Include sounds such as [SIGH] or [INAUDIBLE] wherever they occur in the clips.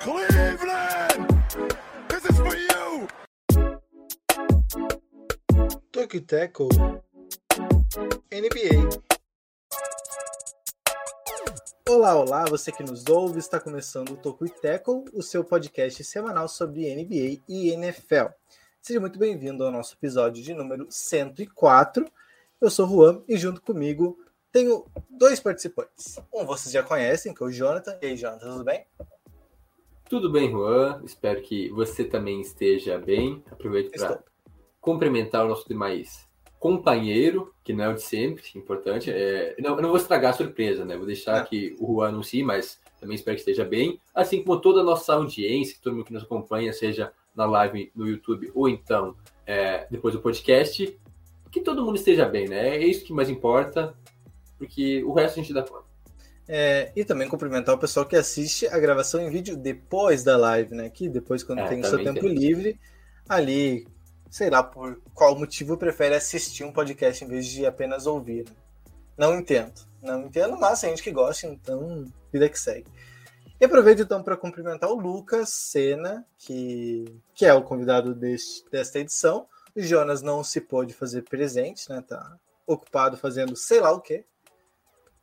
Cleveland, this is for you. Tokyo Tackle Olá, você que nos ouve, está começando o Tokyo Tackle, o seu podcast semanal sobre NBA e NFL. Seja muito bem-vindo ao nosso episódio de número 104. Eu sou o Juan e junto comigo tenho dois participantes. Um vocês já conhecem, que é o Jonathan. E aí, Jonathan, tudo bem? Tudo bem, Juan? Espero que você também esteja bem. Aproveito para cumprimentar o nosso demais companheiro, que não é o de sempre, importante. É, não, eu não vou estragar a surpresa, né? Vou deixar Não. que o Juan anuncie, mas também espero que esteja bem. Assim como toda a nossa audiência, todo mundo que nos acompanha, seja na live no YouTube ou então é, depois do podcast, que todo mundo esteja bem, né? É isso que mais importa, porque o resto a gente dá conta. É, e também cumprimentar o pessoal que assiste a gravação em vídeo depois da live, né? Que depois, quando É, tem o seu tempo tem. livre, ali, sei lá por qual motivo prefere assistir um podcast em vez de apenas ouvir. Não entendo. Não entendo, mas tem gente que gosta, então vida que segue. E aproveito então para cumprimentar o Lucas Sena, que, que é o convidado deste, desta edição. O Jonas não se pôde fazer presente, né? Tá ocupado fazendo sei lá o quê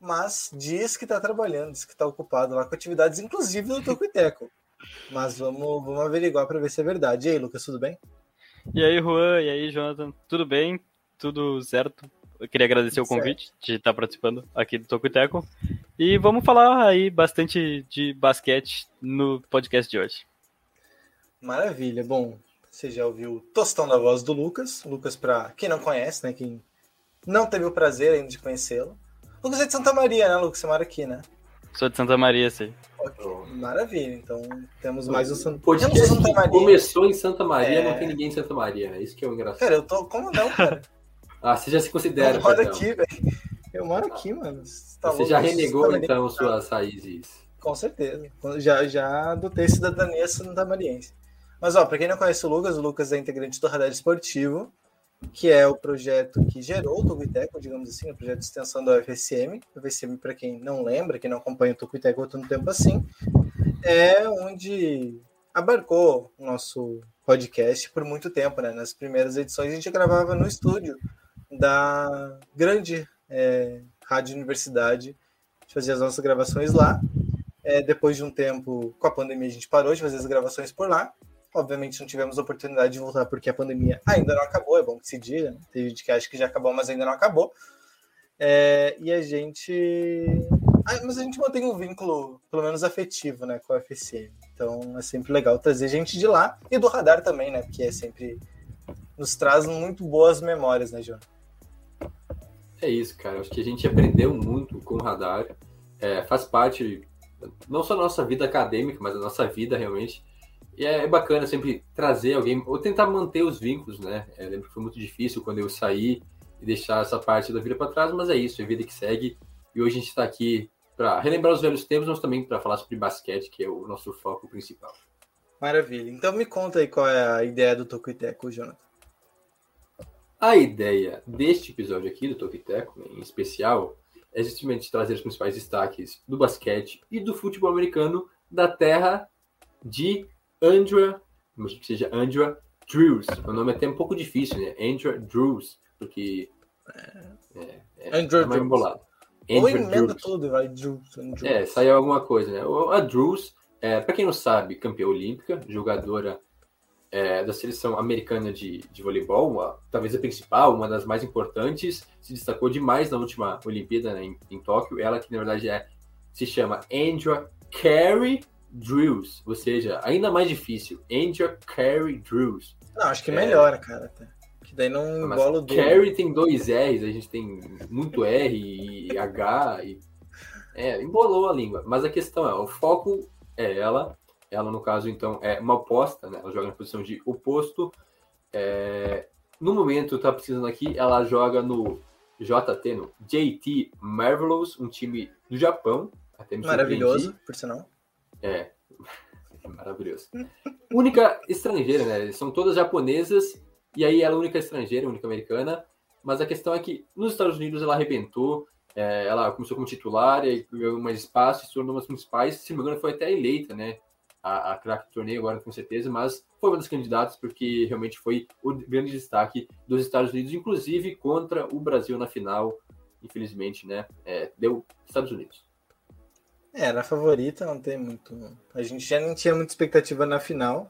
mas diz que está trabalhando, diz que está ocupado lá com atividades, inclusive do Tocuiteco. [LAUGHS] Mas vamos, vamos averiguar para ver se é verdade. E aí, Lucas, tudo bem? E aí, Juan, e aí, Jonathan, tudo bem? Tudo certo? Eu queria agradecer o Certo. convite de estar participando aqui do Toco e Teco. E vamos falar aí bastante de basquete no podcast de hoje. Maravilha. Bom, você já ouviu o tostão da voz do Lucas. Lucas, para quem não conhece, né? Quem não teve o prazer ainda de conhecê-lo. Lucas é de Santa Maria, né, Lucas? Você mora aqui, né? Sou de Santa Maria, sei. Ok, Maravilha. Então temos mais um Santa podcast temos um Santa Maria. começou em Santa Maria, É. não tem ninguém em Santa Maria, né? Isso que é o engraçado. Cara, eu tô. Como não, cara? [LAUGHS] Ah, você já se considera, Eu moro perdão. aqui, velho. Eu moro aqui, mano. Você, tá Você louco? já renegou, então, suas raízes. Com certeza. Já, já adotei cidadania santamariense. Mas, ó, pra quem não conhece o Lucas, o Lucas é integrante do Radar Esportivo, que é o projeto que gerou o Tucuiteco, digamos assim, o projeto de extensão da UFSM. O UFSM, para quem não lembra, quem não acompanha o Tucuiteco há tanto tempo assim, é onde abarcou o nosso podcast por muito tempo, né? Nas primeiras edições a gente gravava no estúdio da grande é, Rádio Universidade, a gente fazia as nossas gravações lá. É, depois de um tempo, com a pandemia, a gente parou de fazer as gravações por lá. Obviamente não tivemos oportunidade de voltar porque a pandemia ainda não acabou, é bom que se diga. Né? Tem gente que acha que já acabou, mas ainda não acabou. É, e a gente. Ah, mas a gente mantém um vínculo, pelo menos afetivo, né, com a FCM. Então é sempre legal trazer gente de lá e do radar também, né? Porque é sempre. Nos traz muito boas memórias, né, João? É isso, cara. Acho que a gente aprendeu muito com o radar. É, faz parte, não só da nossa vida acadêmica, mas da nossa vida realmente. E é bacana sempre trazer alguém, ou tentar manter os vínculos, né? É, lembro que foi muito difícil quando eu saí e deixar essa parte da vida para trás, mas é isso, é a vida que segue. E hoje a gente está aqui para relembrar os velhos tempos, mas também para falar sobre basquete, que é o nosso foco principal. Maravilha. Então me conta aí qual é a ideia do Tocuiteco, Jonathan. A ideia deste episódio aqui do Tokiteco, em especial, é justamente trazer os principais destaques do basquete e do futebol americano da terra de Andrea, imagino que seja Andrea Drews. O nome é até um pouco difícil, né? Andrea Drews, porque é, é, Andrew é mais embolado. Ou Andrea emenda Drews. tudo, vai. Drews, Drews. É, saiu alguma coisa, né? A Drews, é, para quem não sabe, campeã olímpica, jogadora é, da seleção americana de, de voleibol, uma- talvez a principal, uma das mais importantes, se destacou demais na última Olimpíada né, em, em Tóquio. Ela que na verdade é, se chama Andrea Carey Drews, ou seja, ainda mais difícil, Andrea Carey Drews. Não, acho que É. melhora, cara. até. Que daí não Mas o duro. Carey tem dois R's, a gente tem muito R e H e. É, embolou a língua. Mas a questão é, o foco é ela. Ela, no caso, então, é uma oposta, né? Ela joga na posição de oposto. É, No momento, tá precisando aqui, ela joga no JT, no JT Marvelous, um time do Japão. Até me surpreendi. Maravilhoso, por sinal. É. Maravilhoso. Única estrangeira, né? São todas japonesas, e aí ela é única estrangeira, única americana. Mas a questão é que nos Estados Unidos ela arrebentou, é, ela começou como titular, e ganhou mais espaço, se tornou uma das principais, se não me engano foi até eleita, né? A, a craque do torneio agora com certeza, mas foi uma das candidatas porque realmente foi o grande destaque dos Estados Unidos, inclusive contra o Brasil na final, infelizmente, né? É, deu Estados Unidos. Era favorita, não tem muito. A gente já não tinha muita expectativa na final,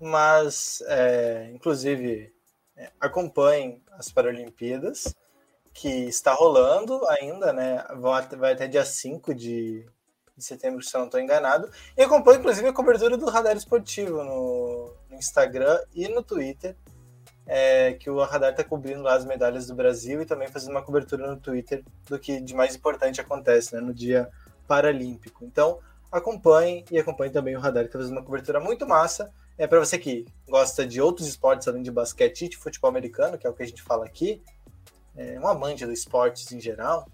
mas, é, inclusive, é, acompanhem as Paralimpíadas, que está rolando ainda, né? Vai até dia 5 de, de setembro, se eu não estou enganado. E acompanhe, inclusive, a cobertura do Radar Esportivo no, no Instagram e no Twitter, é, que o Radar está cobrindo lá as medalhas do Brasil e também fazendo uma cobertura no Twitter do que de mais importante acontece né, no dia Paralímpico. Então, acompanhe e acompanhe também o Radar, que está fazendo uma cobertura muito massa. É para você que gosta de outros esportes além de basquete e de futebol americano, que é o que a gente fala aqui, é um amante dos esportes em geral,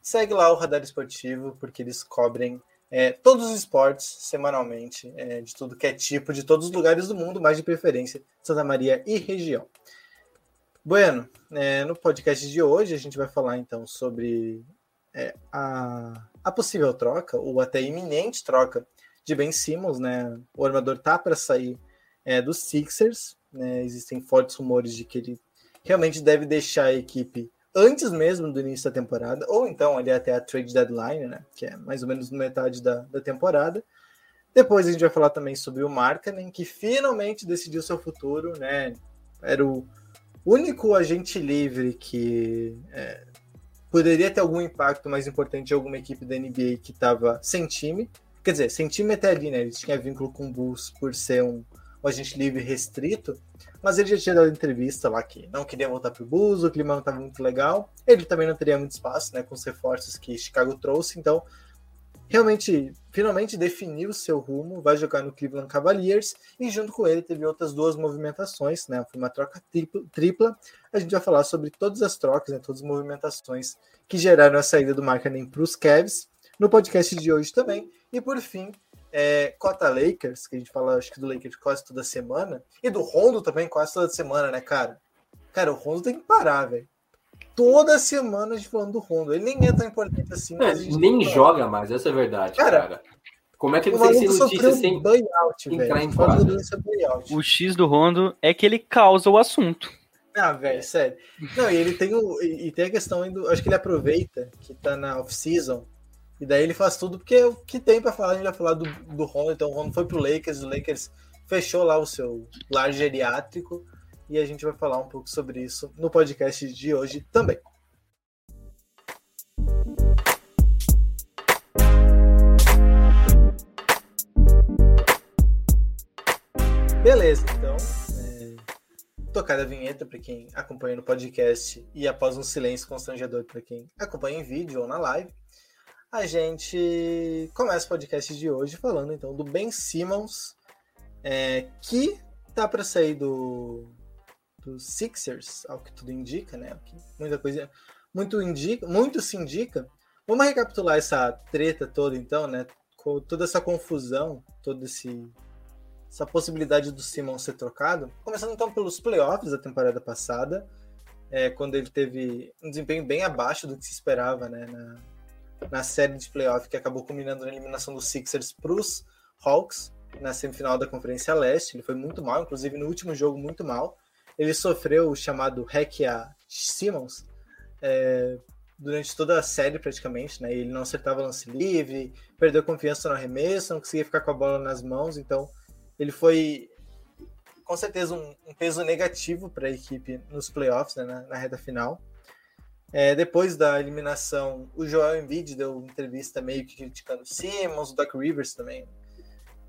segue lá o Radar Esportivo, porque eles cobrem é, todos os esportes semanalmente, é, de tudo que é tipo, de todos os lugares do mundo, mais de preferência Santa Maria e região. Bueno, é, no podcast de hoje a gente vai falar então sobre é, a, a possível troca, ou até iminente troca de Ben Simmons, né? O armador tá para sair é, dos Sixers, né? Existem fortes rumores de que ele realmente deve deixar a equipe antes mesmo do início da temporada, ou então ali até a trade deadline, né? Que é mais ou menos metade da, da temporada. Depois a gente vai falar também sobre o Markkanen, que finalmente decidiu seu futuro, né? Era o único agente livre que é, poderia ter algum impacto mais importante de alguma equipe da NBA que estava sem time. Quer dizer, sem time até ali, né? Ele tinha vínculo com o Bulls por ser um, um agente livre restrito, mas ele já tinha dado entrevista lá que não queria voltar para o Bulls, o clima não estava muito legal. Ele também não teria muito espaço, né? Com os reforços que Chicago trouxe, então realmente, finalmente definiu seu rumo, vai jogar no Cleveland Cavaliers e junto com ele teve outras duas movimentações, né? Foi uma troca tripla. A gente vai falar sobre todas as trocas, né? todas as movimentações que geraram a saída do Markkanen para os Cavs no podcast de hoje também. E por fim, é, Cota Lakers, que a gente fala acho que do Lakers quase toda semana, e do Rondo também quase toda semana, né, cara? Cara, o Rondo tem que parar, velho toda semana a gente falando do Rondo. Ele nem é tão importante assim. É, nem joga mais, essa é a verdade, cara. cara. Como é que ele consegue ser notícia sem buyout, entrar em quadra? O X do Rondo é que ele causa o assunto. Ah, velho, sério. Não, e ele tem o. E tem a questão ainda. Acho que ele aproveita que tá na off-season. E daí ele faz tudo, porque é o que tem pra falar, a gente vai falar do, do Rondo. Então o Rondo foi pro Lakers, o Lakers fechou lá o seu lar geriátrico e a gente vai falar um pouco sobre isso no podcast de hoje também. Beleza, então, é, tocada a vinheta para quem acompanha no podcast e após um silêncio constrangedor para quem acompanha em vídeo ou na live, a gente começa o podcast de hoje falando então do Ben Simmons, é, que tá para sair do, dos Sixers, ao que tudo indica, né? Muita coisa, muito indica, muito se indica. Vamos recapitular essa treta toda, então, né? Com toda essa confusão, toda esse, essa possibilidade do Simon ser trocado. Começando então pelos playoffs da temporada passada, é, quando ele teve um desempenho bem abaixo do que se esperava, né? Na, na série de playoff que acabou culminando na eliminação dos Sixers para os Hawks na semifinal da Conferência Leste. Ele foi muito mal, inclusive no último jogo muito mal ele sofreu o chamado hack a Simmons é, durante toda a série praticamente, né? Ele não acertava lance livre, perdeu confiança no arremesso, não conseguia ficar com a bola nas mãos, então ele foi com certeza um, um peso negativo para a equipe nos playoffs, né, na, na reta final. É, depois da eliminação, o Joel Embiid deu entrevista meio que criticando o Simmons, o Doc Rivers também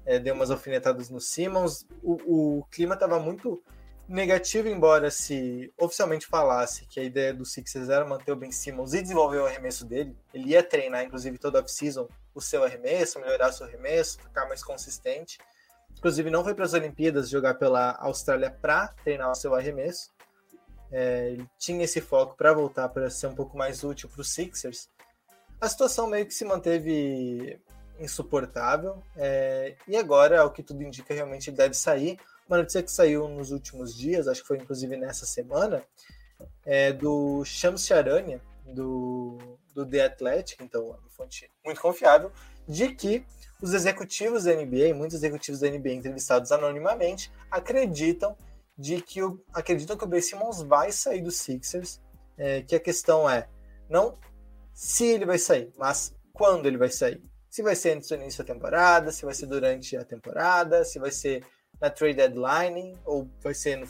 é, deu umas alfinetadas no Simmons. O, o clima estava muito negativo, embora se oficialmente falasse que a ideia do Sixers era manter o Ben Simmons e desenvolver o arremesso dele, ele ia treinar, inclusive, toda off-season o seu arremesso, melhorar seu arremesso, ficar mais consistente. Inclusive, não foi para as Olimpíadas jogar pela Austrália para treinar o seu arremesso. É, ele tinha esse foco para voltar para ser um pouco mais útil para os Sixers. A situação meio que se manteve insuportável. É, e agora, ao que tudo indica, realmente ele deve sair. Uma notícia que saiu nos últimos dias, acho que foi inclusive nessa semana, é do Shams Charania, do, do The Athletic, então é uma fonte muito confiável, de que os executivos da NBA, muitos executivos da NBA entrevistados anonimamente, acreditam de que o, acreditam que o Ben Simmons vai sair do Sixers, é, que a questão é não se ele vai sair, mas quando ele vai sair. Se vai ser antes do início da temporada, se vai ser durante a temporada, se vai ser na trade deadline, ou vai ser no,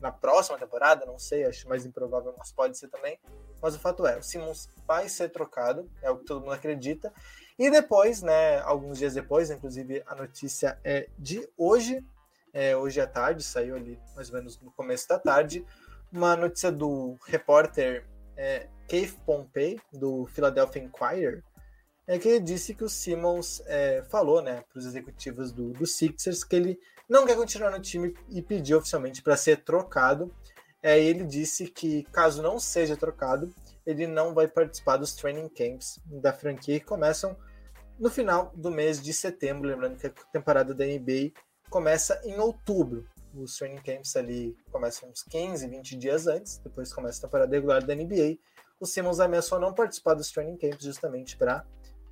na próxima temporada, não sei, acho mais improvável, mas pode ser também. Mas o fato é, o Simmons vai ser trocado, é o que todo mundo acredita. E depois, né, alguns dias depois, inclusive a notícia é de hoje, é, hoje à tarde, saiu ali mais ou menos no começo da tarde, uma notícia do repórter é, Keith Pompey, do Philadelphia Inquirer, é que ele disse que o Simmons é, falou né, para os executivos do, do, Sixers que ele não quer continuar no time e pediu oficialmente para ser trocado. É, ele disse que, caso não seja trocado, ele não vai participar dos training camps da franquia que começam no final do mês de setembro. Lembrando que a temporada da NBA começa em outubro. Os training camps ali começam uns 15, 20 dias antes, depois começa a temporada regular da NBA. O Simmons ameaçou não participar dos training camps justamente para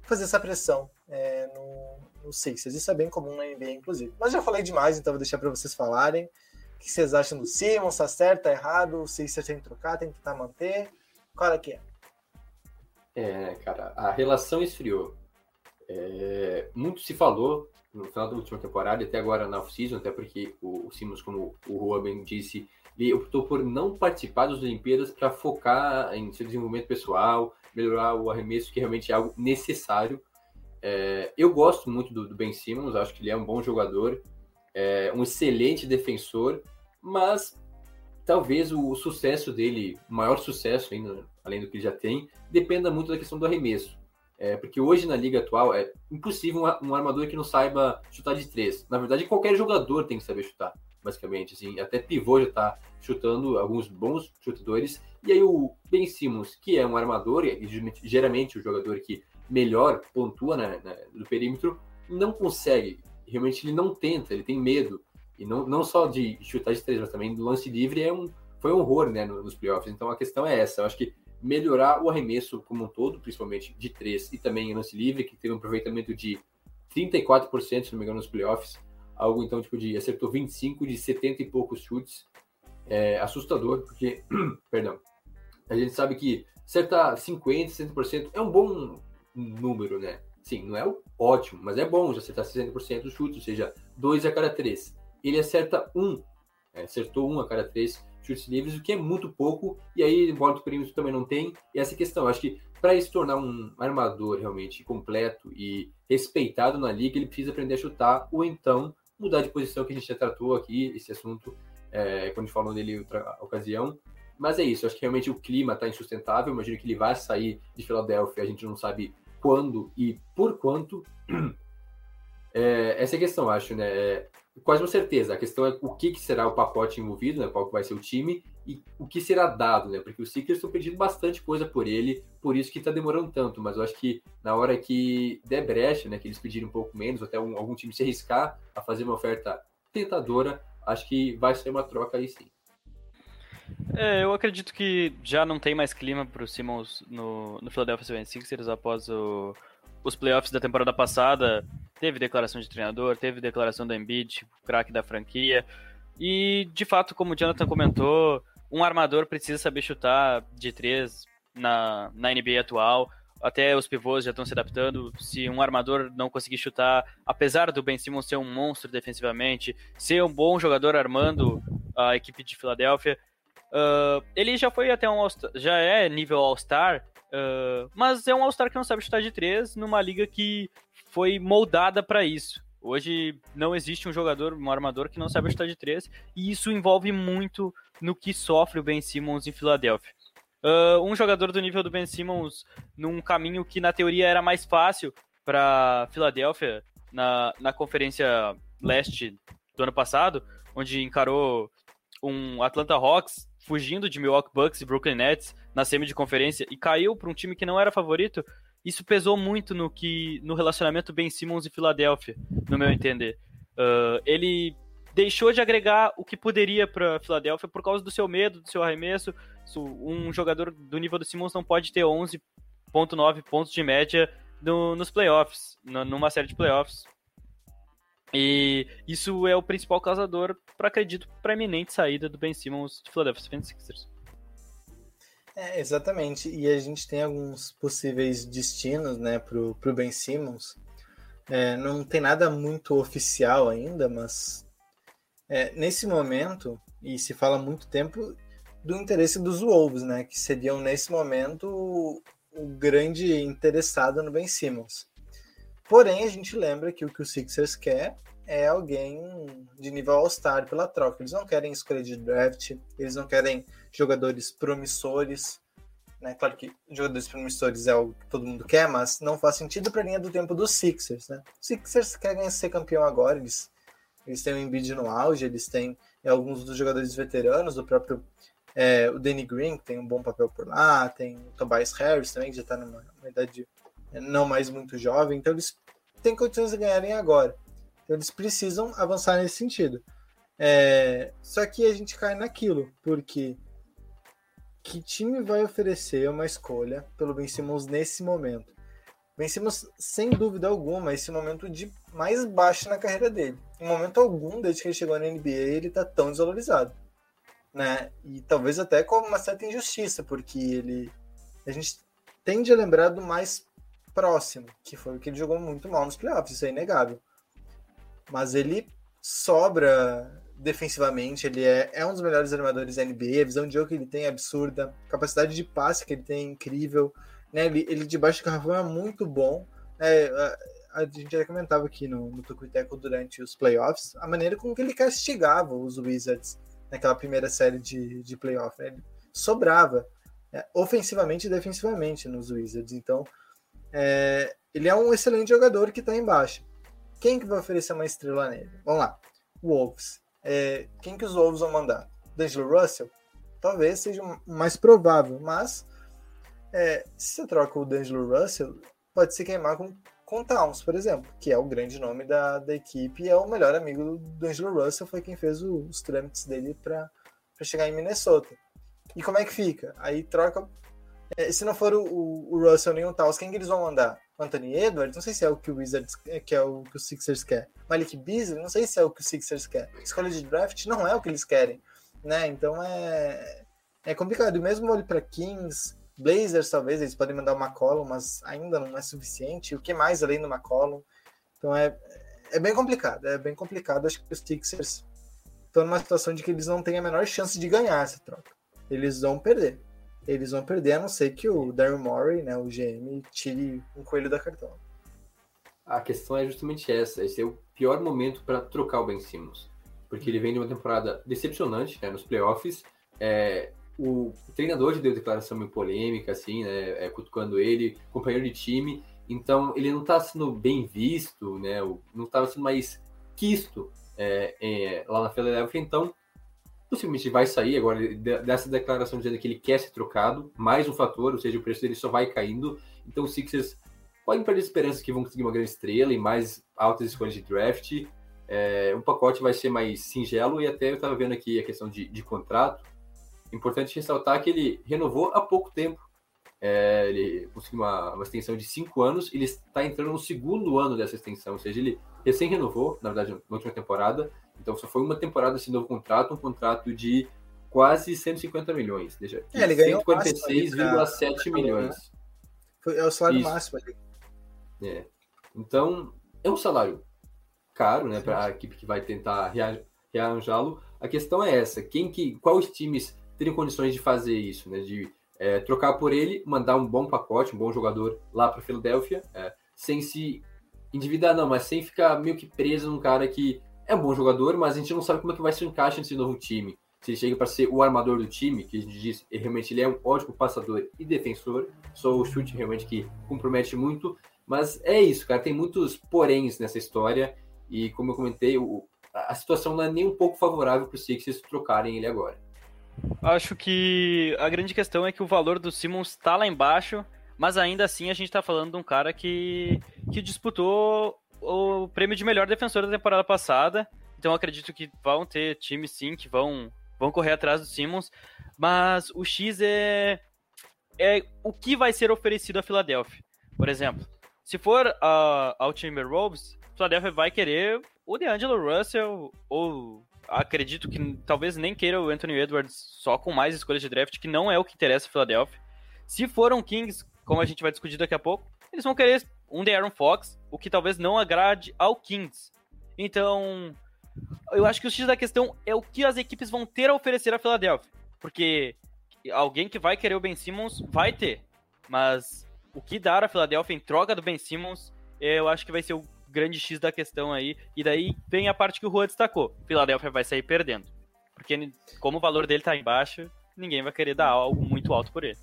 fazer essa pressão é, no, no Sixers. Isso é bem comum na NBA, inclusive. Mas já falei demais, então vou deixar para vocês falarem. O que vocês acham do Simmons? Tá certo, tá errado? O Sixers tem que trocar, tem que tentar manter? Qual é que é? É, cara, a relação esfriou. É, muito se falou no final da última temporada, até agora na off-season, até porque o, o Simmons, como o bem disse, ele optou por não participar das Olimpíadas para focar em seu desenvolvimento pessoal, melhorar o arremesso, que realmente é algo necessário. É, eu gosto muito do, do, Ben Simmons, acho que ele é um bom jogador, é um excelente defensor, mas talvez o, o sucesso dele, o maior sucesso ainda, além do que ele já tem, dependa muito da questão do arremesso. É, porque hoje na liga atual é impossível um, um, armador que não saiba chutar de três. Na verdade, qualquer jogador tem que saber chutar, basicamente. Assim, até pivô já está chutando, alguns bons chutadores. E aí o Ben Simmons, que é um armador, e geralmente o jogador que melhor pontua né, no perímetro, não consegue. Realmente ele não tenta, ele tem medo. E não, não só de chutar de três, mas também do lance livre é um, foi um horror né, nos playoffs. Então a questão é essa. Eu acho que melhorar o arremesso como um todo, principalmente de três e também lance livre, que teve um aproveitamento de 34%, se não me engano, nos playoffs, algo então tipo de acertou 25 de 70 e poucos chutes. É assustador, porque, [CLEARS THROAT] perdão, a gente sabe que acertar 50, 60% é um bom número, né? Sim, não é ótimo, mas é bom já acertar 60% dos chutes, ou seja, dois a cada três. Ele acerta um, é, acertou um a cada três chutes livres, o que é muito pouco, e aí bola do perímetro também não tem, e essa questão, acho que para se tornar um armador realmente completo e respeitado na liga, ele precisa aprender a chutar, ou então mudar de posição, que a gente já tratou aqui, esse assunto, é, quando a gente falou dele outra ocasião, mas é isso, acho que realmente o clima está insustentável, imagino que ele vai sair de Filadélfia, a gente não sabe quando e por quanto, [CLEARS THROAT] é, essa é a questão, acho, né? É, quase uma certeza. A questão é o que, que será o pacote envolvido, né? Qual que vai ser o time e o que será dado, né? Porque os Seekers estão pedindo bastante coisa por ele, por isso que está demorando tanto. Mas eu acho que na hora que der brecha, né? Que eles pedirem um pouco menos, até um, algum time se arriscar a fazer uma oferta tentadora, acho que vai ser uma troca aí sim. É, eu acredito que já não tem mais clima para o Simmons no, no Philadelphia 76ers após o, os playoffs da temporada passada, teve declaração de treinador, teve declaração do Embiid, tipo, craque da franquia. E, de fato, como o Jonathan comentou, um armador precisa saber chutar de três na, na NBA atual. Até os pivôs já estão se adaptando. Se um armador não conseguir chutar, apesar do Ben Simmons ser um monstro defensivamente, ser um bom jogador armando a equipe de Filadélfia, uh, ele já foi até um já é nível All-Star Uh, mas é um All-Star que não sabe chutar de três numa liga que foi moldada para isso. Hoje não existe um jogador, um armador que não sabe chutar de três, e isso envolve muito no que sofre o Ben Simmons em Filadélfia. Uh, um jogador do nível do Ben Simmons num caminho que na teoria era mais fácil para Filadélfia na, na Conferência Leste do ano passado, onde encarou um Atlanta Hawks fugindo de Milwaukee Bucks e Brooklyn Nets na semi de conferência e caiu para um time que não era favorito, isso pesou muito no que no relacionamento Ben Simmons e Filadélfia, no meu entender. Uh, ele deixou de agregar o que poderia para Filadélfia por causa do seu medo, do seu arremesso. Um jogador do nível do Simmons não pode ter 11.9 pontos de média no, nos playoffs, numa série de playoffs. E isso é o principal causador, para acredito, para a iminente saída do Ben Simmons de Philadelphia 76ers. É, exatamente. E a gente tem alguns possíveis destinos né, para o Ben Simmons. É, não tem nada muito oficial ainda, mas é, nesse momento, e se fala há muito tempo, do interesse dos Wolves, né, que seriam nesse momento o, o grande interessado no Ben Simmons. Porém, a gente lembra que o que o Sixers quer é alguém de nível All-Star pela troca. Eles não querem escolher de draft, eles não querem jogadores promissores. Né? Claro que jogadores promissores é o que todo mundo quer, mas não faz sentido para a linha do tempo dos Sixers. Né? Os Sixers querem ser campeão agora, eles, eles têm o Embiid no auge, eles têm alguns dos jogadores veteranos, o próprio é, o Danny Green, que tem um bom papel por lá, tem o Tobias Harris também, que já está numa idade não mais muito jovem, então eles têm condições de ganharem agora. Então eles precisam avançar nesse sentido. É, só que a gente cai naquilo, porque que time vai oferecer uma escolha pelo Ben Simmons nesse momento? Ben Simmons, sem dúvida alguma, esse momento de mais baixo na carreira dele. Em momento algum, desde que ele chegou na NBA, ele está tão desvalorizado. Né? E talvez até com uma certa injustiça, porque ele. A gente tende a lembrar do mais próximo, que foi que ele jogou muito mal nos playoffs, isso é inegável mas ele sobra defensivamente, ele é, é um dos melhores armadores da NBA, a visão de jogo que ele tem é absurda, a capacidade de passe que ele tem é incrível, né? ele, ele de baixo do garrafão é muito bom, é, a, a, gente já comentava aqui no, no Tucuiteco durante os playoffs, a maneira com que ele castigava os Wizards naquela primeira série de, de playoff, né? ele sobrava é, ofensivamente e defensivamente nos Wizards, então é, ele é um excelente jogador que está embaixo. Quem que vai oferecer uma estrela nele? Vamos lá. Wolves. É, quem que os Wolves vão mandar? D'Angelo Russell? Talvez seja mais provável, mas é, se você troca o D'Angelo Russell, pode se queimar com, com Towns, por exemplo, que é o grande nome da, da equipe e é o melhor amigo do D'Angelo Russell, foi quem fez o, os trâmites dele para chegar em Minnesota. E como é que fica? Aí troca. É, se não for o, o Russell nem o Towns, quem que eles vão mandar? Anthony Edwards, não sei se é o que o Wizards que é o que o Sixers quer. Malik Beasley, não sei se é o que o Sixers quer. Escolha de draft não é o que eles querem, né? Então é é complicado. E mesmo olho para Kings, Blazers talvez eles podem mandar o McCollum, mas ainda não é suficiente. O que mais além do McCollum? Então é é bem complicado, é bem complicado. Acho que os Sixers estão numa situação de que eles não têm a menor chance de ganhar essa troca. Eles vão perder eles vão perder, a não ser que o Daryl Morey, né, o GM, tire um coelho da cartola. A questão é justamente essa. Esse é o pior momento para trocar o Ben Simmons. Porque ele vem de uma temporada decepcionante né, nos playoffs. É, o treinador já deu declaração meio polêmica, assim, né, é, cutucando ele, companheiro de time. Então, ele não está sendo bem visto, né, não estava sendo mais quisto é, é, lá na Philadelphia. Então, possivelmente vai sair agora dessa declaração dizendo que ele quer ser trocado, mais um fator, ou seja, o preço dele só vai caindo. Então os Sixers podem perder esperança que vão conseguir uma grande estrela e mais altas escolhas de draft. É, o pacote vai ser mais singelo e até eu estava vendo aqui a questão de, de contrato. Importante ressaltar que ele renovou há pouco tempo. É, ele conseguiu uma, uma extensão de cinco anos, ele está entrando no segundo ano dessa extensão, ou seja, ele recém renovou, na verdade, na última temporada, então só foi uma temporada esse novo contrato, um contrato de quase 150 milhões. Deixa, é, ele ganhou 146,7 milhões. Foi, é o salário Isso. máximo ali. É. Então, é um salário caro, né, para a equipe que vai tentar rearranjá-lo. A questão é essa: quem que, quais times teriam condições de fazer isso, né, de é, trocar por ele, mandar um bom pacote, um bom jogador lá para Filadélfia, é, sem se endividar, não, mas sem ficar meio que preso num cara que é um bom jogador, mas a gente não sabe como é que vai se encaixar nesse novo time. Se ele chega para ser o armador do time, que a gente diz, realmente ele é um ótimo passador e defensor, só o chute realmente que compromete muito, mas é isso, cara, tem muitos poréns nessa história, e como eu comentei, o, a situação não é nem um pouco favorável para os Sixers trocarem ele agora. Acho que a grande questão é que o valor do Simmons está lá embaixo, mas ainda assim a gente tá falando de um cara que, que disputou o prêmio de melhor defensor da temporada passada. Então acredito que vão ter times sim que vão, vão correr atrás do Simmons. Mas o X é, é o que vai ser oferecido a Philadelphia. Por exemplo, se for uh, ao Timberwolves, Philadelphia vai querer o DeAngelo Russell ou acredito que talvez nem queira o Anthony Edwards só com mais escolhas de draft, que não é o que interessa a Philadelphia. Se foram Kings, como a gente vai discutir daqui a pouco, eles vão querer um Aaron Fox, o que talvez não agrade ao Kings. Então, eu acho que o X da questão é o que as equipes vão ter a oferecer a Philadelphia. Porque alguém que vai querer o Ben Simmons vai ter. Mas o que dar a Philadelphia em troca do Ben Simmons, eu acho que vai ser o grande X da questão aí. E daí vem a parte que o Juan destacou. Philadelphia vai sair perdendo. Porque como o valor dele tá embaixo, ninguém vai querer dar algo muito alto por ele.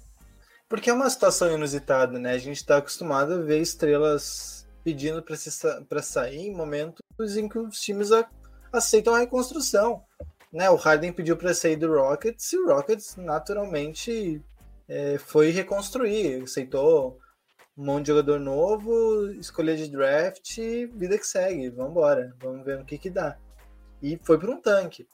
Porque é uma situação inusitada, né? A gente está acostumado a ver estrelas pedindo para sair em momentos em que os times a, aceitam a reconstrução. Né? O Harden pediu para sair do Rockets e o Rockets naturalmente é, foi reconstruir, aceitou um monte de jogador novo, escolha de draft, vida que segue, vamos embora, vamos ver o que que dá. E foi para um tanque.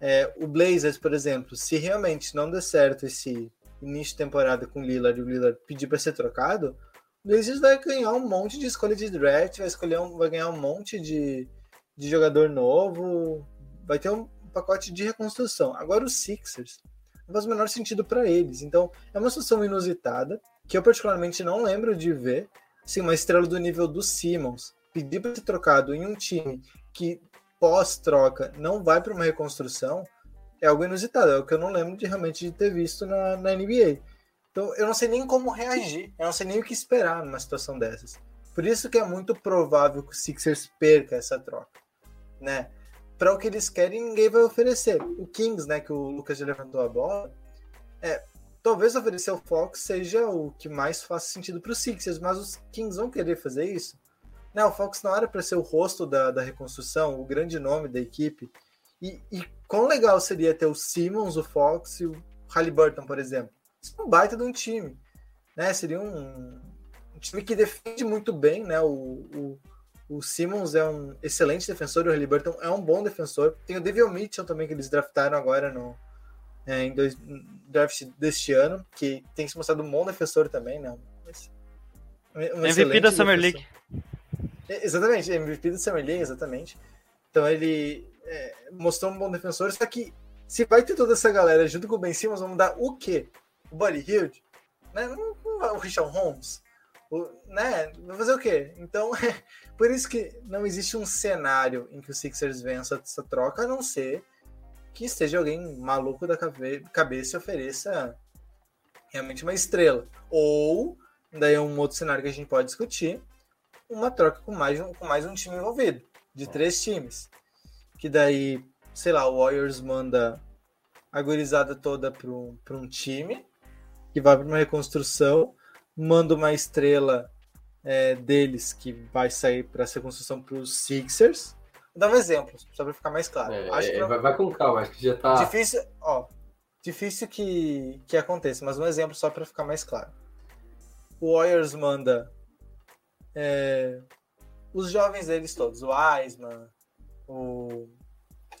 É, o Blazers, por exemplo, se realmente não der certo esse início de temporada com o Lillard e o Lillard pedir para ser trocado, o Blazers vai ganhar um monte de escolha de draft, vai, escolher um, vai ganhar um monte de, de jogador novo, vai ter um pacote de reconstrução. Agora os Sixers não faz o menor sentido para eles. Então é uma situação inusitada que eu particularmente não lembro de ver, assim, uma estrela do nível do Simmons pedir para ser trocado em um time que pós-troca não vai para uma reconstrução, é algo inusitado, é o que eu não lembro de realmente de ter visto na, na NBA. Então eu não sei nem como reagir, eu não sei nem o que esperar numa situação dessas. Por isso que é muito provável que o Sixers perca essa troca, né? Para o que eles querem, ninguém vai oferecer. O Kings, né, que o Lucas já levantou a bola, é, talvez oferecer o Fox seja o que mais faça sentido para os Sixers, mas os Kings vão querer fazer isso? Não, o Fox não era para ser o rosto da, da reconstrução, o grande nome da equipe. E, e quão legal seria ter o Simmons, o Fox e o Halliburton, por exemplo. Isso é um baita de um time. Né? Seria um, um time que defende muito bem, né? O, o, o, Simmons é um excelente defensor o Halliburton é um bom defensor. Tem o Devil Mitchell também, que eles draftaram agora no, é, em dois, draft deste ano, que tem se mostrado um bom defensor também, né? Um MVP da Summer League. É, exatamente, MVP da Summer League, exatamente. Então ele é, mostrou um bom defensor, só que se vai ter toda essa galera junto com o Ben Simmons, vamos dar o quê? O Buddy Hield? Né? O Richard Holmes? O, né? Vai fazer o quê? Então, é, [LAUGHS] por isso que não existe um cenário em que o Sixers vença essa troca, a não ser que esteja alguém maluco da cabeça e ofereça realmente uma estrela. Ou, daí é um outro cenário que a gente pode discutir, uma troca com mais, com mais um time envolvido, de três times. Que daí, sei lá, o Warriors manda a gurizada toda para um, um time, que vai para uma reconstrução, manda uma estrela é, deles que vai sair para essa reconstrução para os Sixers, Vou dar um exemplo, só para ficar mais claro. É, acho que não... vai, vai, com calma, acho que já tá. Difícil, ó. Difícil que, que aconteça, mas um exemplo só para ficar mais claro. O Warriors manda é, os jovens deles todos, o Wiseman, o,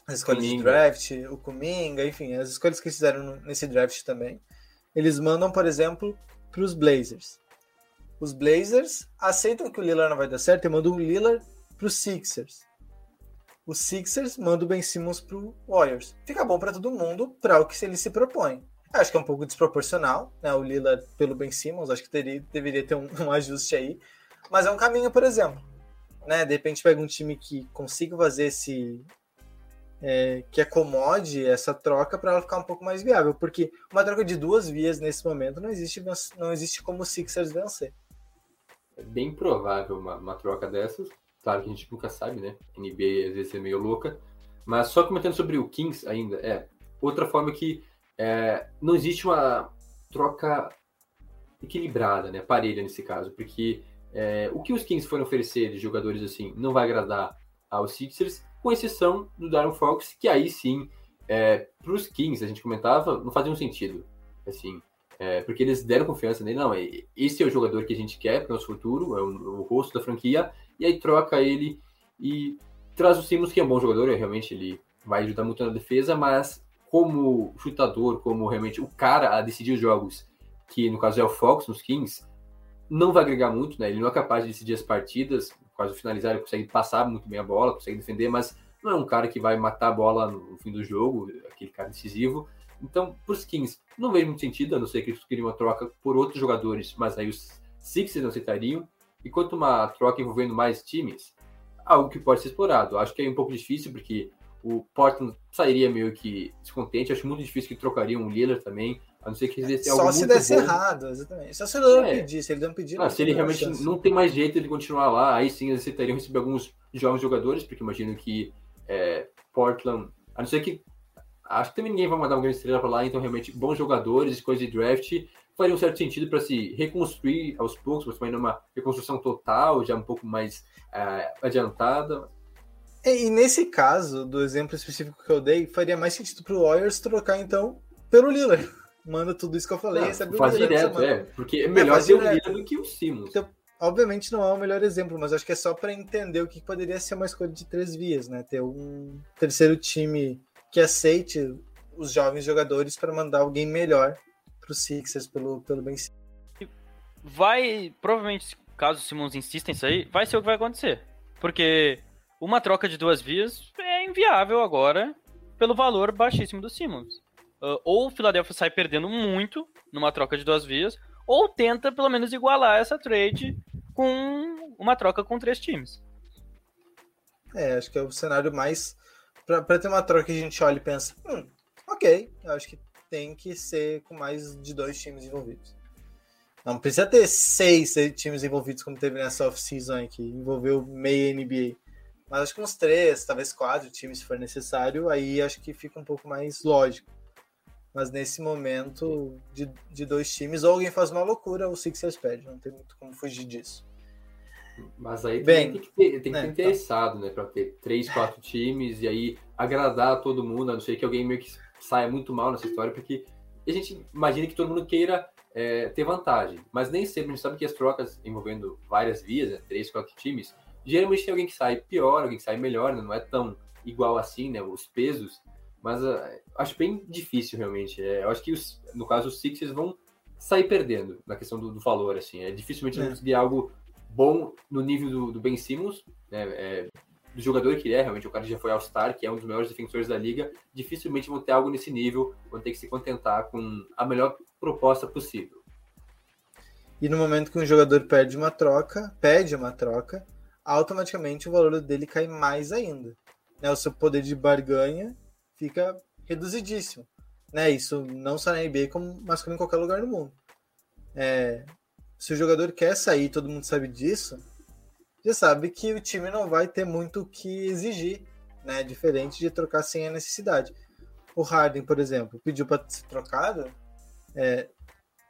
as escolhas de draft, o Kuminga, enfim, as escolhas que fizeram nesse draft também. Eles mandam, por exemplo, para os Blazers. Os Blazers aceitam que o Lillard não vai dar certo e mandam o Lillard para os Sixers o Sixers manda o Ben Simmons pro Warriors. Fica bom para todo mundo, para o que ele se propõe. Acho que é um pouco desproporcional, né? O Lillard pelo Ben Simmons, acho que teria, deveria ter um, [LAUGHS] um, ajuste aí. Mas é um caminho, por exemplo. Né? De repente pega um time que consiga fazer esse. É, que acomode essa troca para ela ficar um pouco mais viável. Porque uma troca de duas vias nesse momento não existe, não existe como o Sixers vencer. É bem provável uma, uma troca dessas, Claro que a gente nunca sabe, né? NBA às vezes é meio louca. Mas só comentando sobre o Kings ainda, é outra forma que é, não existe uma troca equilibrada, né? Parelha nesse caso, porque é, o que os Kings foram oferecer de jogadores assim não vai agradar aos Sixers, com exceção do Darren Fox, que aí sim, é, para os Kings, a gente comentava, não fazia um sentido. Assim, É, porque eles deram confiança nele, não, esse é o jogador que a gente quer para o nosso futuro, é o, o, rosto da franquia, e aí troca ele e traz o Simmons, que é um bom jogador, realmente ele vai ajudar muito na defesa, mas como chutador, como realmente o cara a decidir os jogos, que no caso é o Fox nos Kings, não vai agregar muito, né? Ele não é capaz de decidir as partidas, quase finalizar, ele consegue passar muito bem a bola, consegue defender, mas não é um cara que vai matar a bola no fim do jogo, aquele cara decisivo. Então, para os Kings, não vejo muito sentido, a não ser que eles queriam uma troca por outros jogadores, mas aí os Sixers não aceitariam. E quanto uma troca envolvendo mais times, algo que pode ser explorado. Acho que é um pouco difícil, porque o Portland sairia meio que descontente. Acho muito difícil que trocariam o Lillard também. A não ser que eles Só se desse bom. errado, exatamente. Só se ele não é. pedir, se ele não pedir. Ah, se ele realmente chance. não tem mais jeito de continuar lá, aí sim eles aceitariam receber alguns jovens jogadores, porque imagino que é, Portland, a não ser que. Acho que também ninguém vai mandar uma grande estrela para lá, então realmente bons jogadores, coisa de draft, faria um certo sentido para se reconstruir aos poucos, mas também numa reconstrução total, já um pouco mais é, adiantada. E, e, nesse caso, do exemplo específico que eu dei, faria mais sentido para o Warriors trocar então pelo Lillard manda tudo isso que eu falei. Não, faz direto, é. Porque é melhor ter o Lillard do que o Simmons. Então, obviamente não é o melhor exemplo, mas acho que é só para entender o que poderia ser uma escolha de três vias, né? Ter um terceiro time que aceite os jovens jogadores para mandar alguém melhor para os Sixers pelo, pelo bem Vai, provavelmente, caso o Simmons insista nisso aí, vai ser o que vai acontecer. Porque uma troca de duas vias é inviável agora pelo valor baixíssimo do Simmons. Uh, ou o Philadelphia sai perdendo muito numa troca de duas vias, ou tenta pelo menos igualar essa trade com uma troca com três times. É, acho que é o cenário mais. Para ter uma troca que a gente olha e pensa, hum, ok, eu acho que tem que ser com mais de dois times envolvidos. Não precisa ter seis times envolvidos, como teve nessa off-season que envolveu meia NBA. Mas acho que uns três, talvez quatro times, se for necessário, aí acho que fica um pouco mais lógico. Mas nesse momento de, de dois times, ou alguém faz uma loucura, o Sixers perde. Não tem muito como fugir disso. Mas aí Bem, tem que ter, tem que né, ter interessado, tá. né? Para ter três, quatro times e aí agradar todo mundo, a não ser que alguém meio que saia muito mal nessa história, porque a gente imagina que todo mundo queira é, ter vantagem. Mas nem sempre a gente sabe que as trocas envolvendo várias vias, né, três, quatro times, geralmente tem alguém que sai pior, alguém que sai melhor, né, não é tão igual assim, né? Os pesos mas uh, acho bem difícil, realmente. É, eu acho que, os, no caso, os Sixers vão sair perdendo na questão do, do valor. Assim. É, dificilmente é. conseguir algo bom no nível do, do Ben Simmons, né, é, do jogador que ele é, realmente o cara já foi All-Star, que é um dos melhores defensores da liga, dificilmente vão ter algo nesse nível, vão ter que se contentar com a melhor proposta possível. E no momento que um jogador perde uma troca, pede uma troca, automaticamente o valor dele cai mais ainda. Né? O seu poder de barganha fica reduzidíssimo. Né? Isso não só na NBA, como, mas como em qualquer lugar do mundo. É, se o jogador quer sair, todo mundo sabe disso, já sabe que o time não vai ter muito o que exigir, né? Diferente de trocar sem a necessidade. O Harden, por exemplo, pediu para ser trocado. É,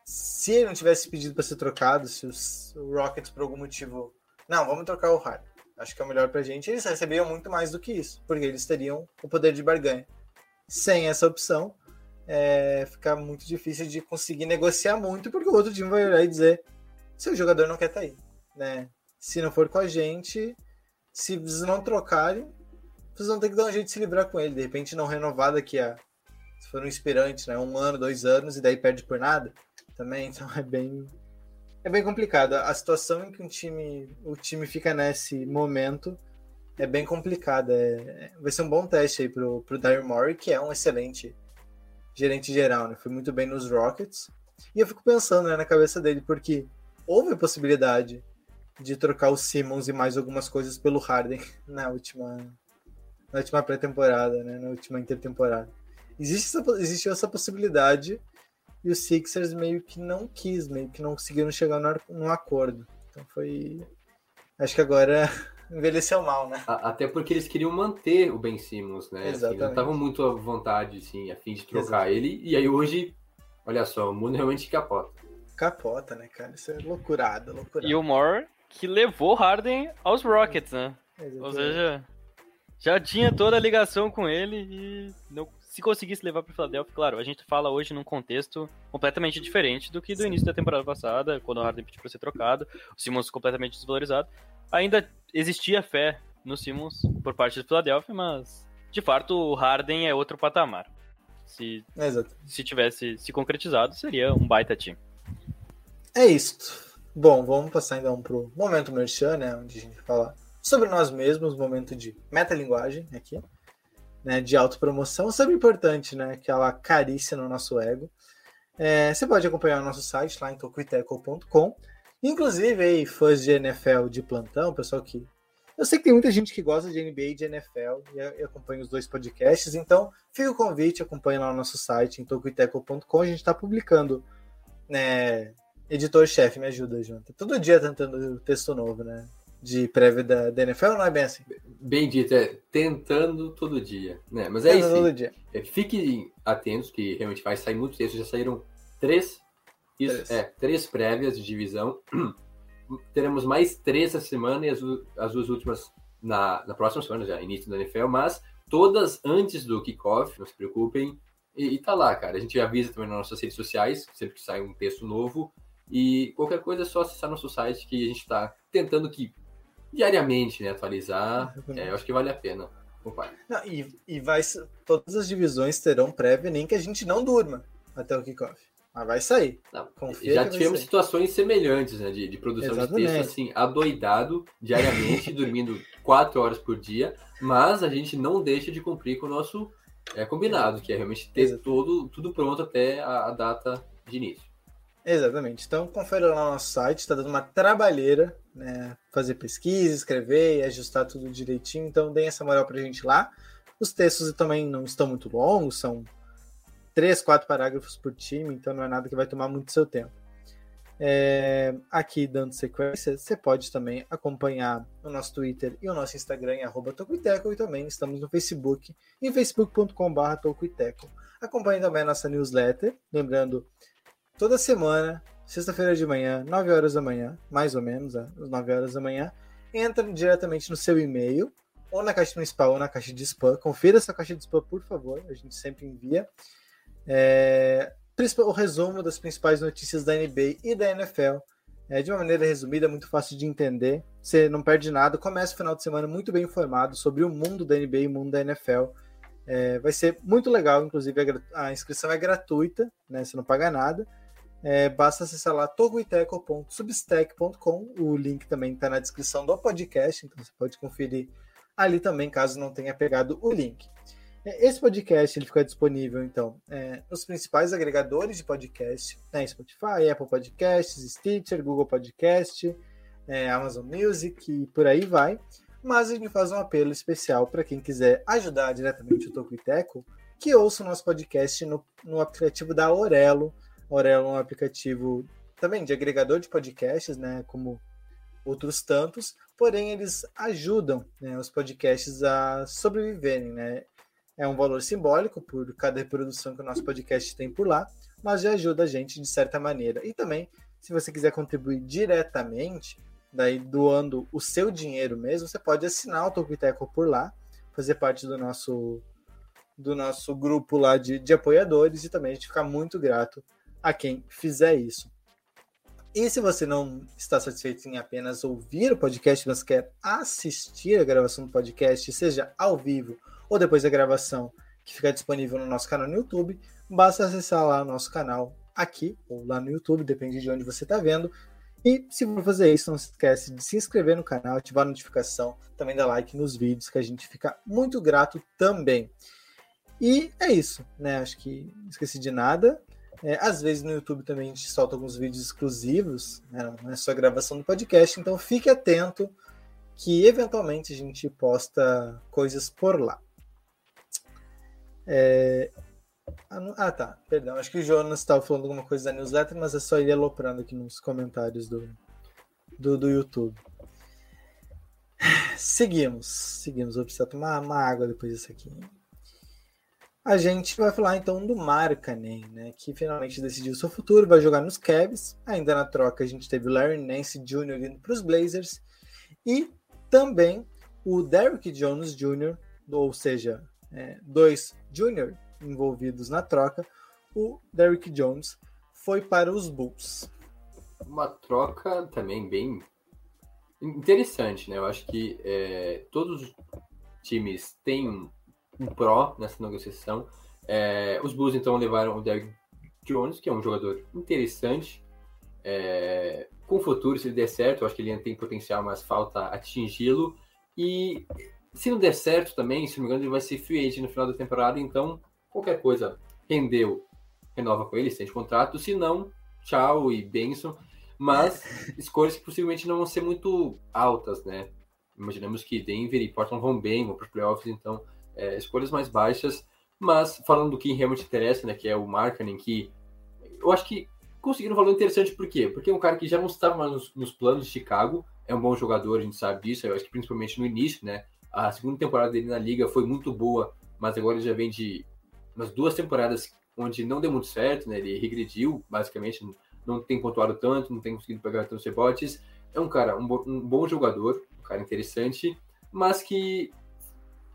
se ele não tivesse pedido para ser trocado, se os, o Rockets por algum motivo, não, vamos trocar o Harden. Acho que é o melhor para gente. Eles recebiam muito mais do que isso, porque eles teriam o poder de barganha sem essa opção, é, fica muito difícil de conseguir negociar muito, porque o outro time vai olhar e dizer: seu jogador não quer estar tá aí. Né? Se não for com a gente, se vocês não trocarem, vocês vão ter que dar um jeito de se livrar com ele. De repente, não renovar daqui a. Se for um inspirante, né? Um ano, dois anos, e daí perde por nada também. [LAUGHS] Então é bem. É bem complicado. A situação em que um time, o time fica nesse momento é bem complicada. É, vai ser um bom teste aí pro, pro Daryl Morey, que é um excelente gerente geral, né? Foi muito bem nos Rockets. E eu fico pensando né, na cabeça dele, porque houve a possibilidade de trocar o Simmons e mais algumas coisas pelo Harden [LAUGHS] na última, na última pré-temporada, né? Na última intertemporada. Existe essa, existiu essa possibilidade e os Sixers meio que não quis, meio que não conseguiram chegar num acordo. Então foi. Acho que agora envelheceu mal, né? Até porque eles queriam manter o Ben Simmons, né? Exatamente. Assim, não estavam muito à vontade, assim, a fim de trocar ele. E aí hoje, olha só, o mundo realmente capota. Capota, né, cara? Isso é loucurada, loucurada. E o Moore que levou Harden aos Rockets, né? Exatamente. Ou seja, já tinha toda a ligação com ele e não, se conseguisse levar para Philadelphia, claro, a gente fala hoje num contexto completamente diferente do que do início da temporada passada, quando o Harden pediu para ser trocado, o Simmons completamente desvalorizado. Ainda existia fé no Simmons por parte do Philadelphia, mas de fato o Harden é outro patamar. Se, Exato. se tivesse se concretizado, seria um baita time. É isto. Bom, vamos passar então pro momento merchan, né? Onde a gente fala sobre nós mesmos, momento de metalinguagem aqui, né? De autopromoção, sempre importante, né? Aquela carícia no nosso ego. É, você pode acompanhar o nosso site lá em tocuiteco.com. Inclusive, aí, fãs de NFL de plantão, pessoal que. Eu sei que tem muita gente que gosta de NBA e de NFL e, e acompanha os dois podcasts, então fica o convite, acompanhe lá o nosso site em tocuiteco.com. A gente está publicando né, Editor-chefe, me ajuda, Jonathan. Todo dia tentando texto novo, né? De prévia da, da NFL, não é bem assim? Bem dito, é tentando todo dia, né? Mas é Tentando isso. todo dia. É, fiquem atentos, que realmente vai sair muitos textos. Já saíram três, isso, Três. É, três prévias de divisão. [CLEARS THROAT] Teremos mais três essa semana e as, as duas últimas na, na próxima semana, já início da NFL, mas todas antes do kickoff, não se preocupem. E, e tá lá, cara. A gente avisa também nas nossas redes sociais, sempre que sai um texto novo. E qualquer coisa é só acessar nosso site que a gente está tentando que diariamente né, atualizar. É, eu acho que vale a pena. Não, e, e vai, todas as divisões terão prévia, nem que a gente não durma até o kickoff. Mas vai sair. Não, já tivemos sair. situações semelhantes, né? De, de produção Exatamente. de texto, assim, adoidado, diariamente, [LAUGHS] dormindo quatro horas por dia, mas a gente não deixa de cumprir com o nosso é, combinado, que é realmente ter todo, tudo pronto até a, a data de início. Exatamente. Então confere lá no nosso site, está dando uma trabalheira, né? Fazer pesquisa, escrever e ajustar tudo direitinho. Então deem essa moral pra gente lá. Os textos também não estão muito longos, são três, quatro parágrafos por time, então não é nada que vai tomar muito seu tempo. É, aqui dando sequência, você pode também acompanhar o nosso Twitter e o nosso Instagram em arroba Tocuiteco e também estamos no Facebook em facebook.com.br Tocuiteco. Acompanhe também a nossa newsletter, lembrando toda semana, sexta-feira de manhã, 9 horas da manhã, mais ou menos, às 9 horas da manhã, entra diretamente no seu e-mail, ou na caixa principal ou na caixa de spam. Confira essa caixa de spam, por favor, a gente sempre envia. É, o resumo das principais notícias da NBA e da NFL. É, de uma maneira resumida, muito fácil de entender. Você não perde nada. Começa o final de semana muito bem informado sobre o mundo da NBA e o mundo da NFL. É, vai ser muito legal, inclusive a, a inscrição é gratuita, né? Você não paga nada. É, basta acessar lá togoiteco.substack.com. O link também está na descrição do podcast, então você pode conferir ali também, caso não tenha pegado o link. Esse podcast ele fica disponível, então, é, nos principais agregadores de podcast, né, Spotify, Apple Podcasts, Stitcher, Google Podcast, é, Amazon Music e por aí vai. Mas a gente faz um apelo especial para quem quiser ajudar diretamente o Toco e Teco, que ouça o nosso podcast no, no aplicativo da Aurelo. Aurelo é um aplicativo também de agregador de podcasts, né, como outros tantos, porém eles ajudam né, os podcasts a sobreviverem, né? É um valor simbólico por cada reprodução que o nosso podcast tem por lá, mas já ajuda a gente de certa maneira. E também, se você quiser contribuir diretamente, daí doando o seu dinheiro mesmo, você pode assinar o Tokiteco por lá, fazer parte do nosso do nosso grupo lá de, de apoiadores e também a gente fica muito grato a quem fizer isso. E se você não está satisfeito em apenas ouvir o podcast, mas quer assistir a gravação do podcast, seja ao vivo ou depois da gravação, que fica disponível no nosso canal no YouTube, basta acessar lá o nosso canal aqui ou lá no YouTube, depende de onde você está vendo. E se for fazer isso, não se esquece de se inscrever no canal, ativar a notificação, também dar like nos vídeos, que a gente fica muito grato também. E é isso, né? Acho que esqueci de nada. É, às vezes no YouTube também a gente solta alguns vídeos exclusivos, né? não é só gravação do podcast, então fique atento que eventualmente a gente posta coisas por lá. É... Ah, ah, tá, perdão. Acho que o Jonas estava falando alguma coisa da newsletter, mas é só ele aloprando aqui nos comentários do, do, do YouTube. Seguimos, seguimos. Vou precisar tomar uma água depois disso aqui. A gente vai falar então do Markkanen, né, que finalmente decidiu seu futuro, vai jogar nos Cavs. Ainda na troca a gente teve o Larry Nance Jr. indo para os Blazers e também o Derrick Jones Jr., ou seja, é, dois Jr., envolvidos na troca, o Derrick Jones foi para os Bulls. Uma troca também bem interessante, né? Eu acho que é, todos os times têm um, pró nessa negociação. É, os Bulls então levaram o Derrick Jones, que é um jogador interessante, é, com futuro, se ele der certo, eu acho que ele tem potencial, mas falta atingi-lo. E se não der certo também, se não me engano, ele vai ser free agent no final da temporada, então qualquer coisa rendeu, renova com ele, estende contrato, se não, tchau e benção. Mas [LAUGHS] escolhas que possivelmente não vão ser muito altas, né? Imaginamos que Denver e Portland vão bem, vão para os playoffs, então é, escolhas mais baixas. Mas falando do que realmente interessa, né, que é o marketing, que eu acho que conseguiram um valor interessante, por quê? Porque é um cara que já não estava mais nos, nos, planos de Chicago, é um bom jogador, a gente sabe disso, eu acho que principalmente no início, né? A segunda temporada dele na liga foi muito boa, mas agora ele já vem de umas duas temporadas onde não deu muito certo, né? Ele regrediu, basicamente, não tem pontuado tanto, não tem conseguido pegar tantos rebotes. É um cara, um, um bom jogador, um cara interessante, mas que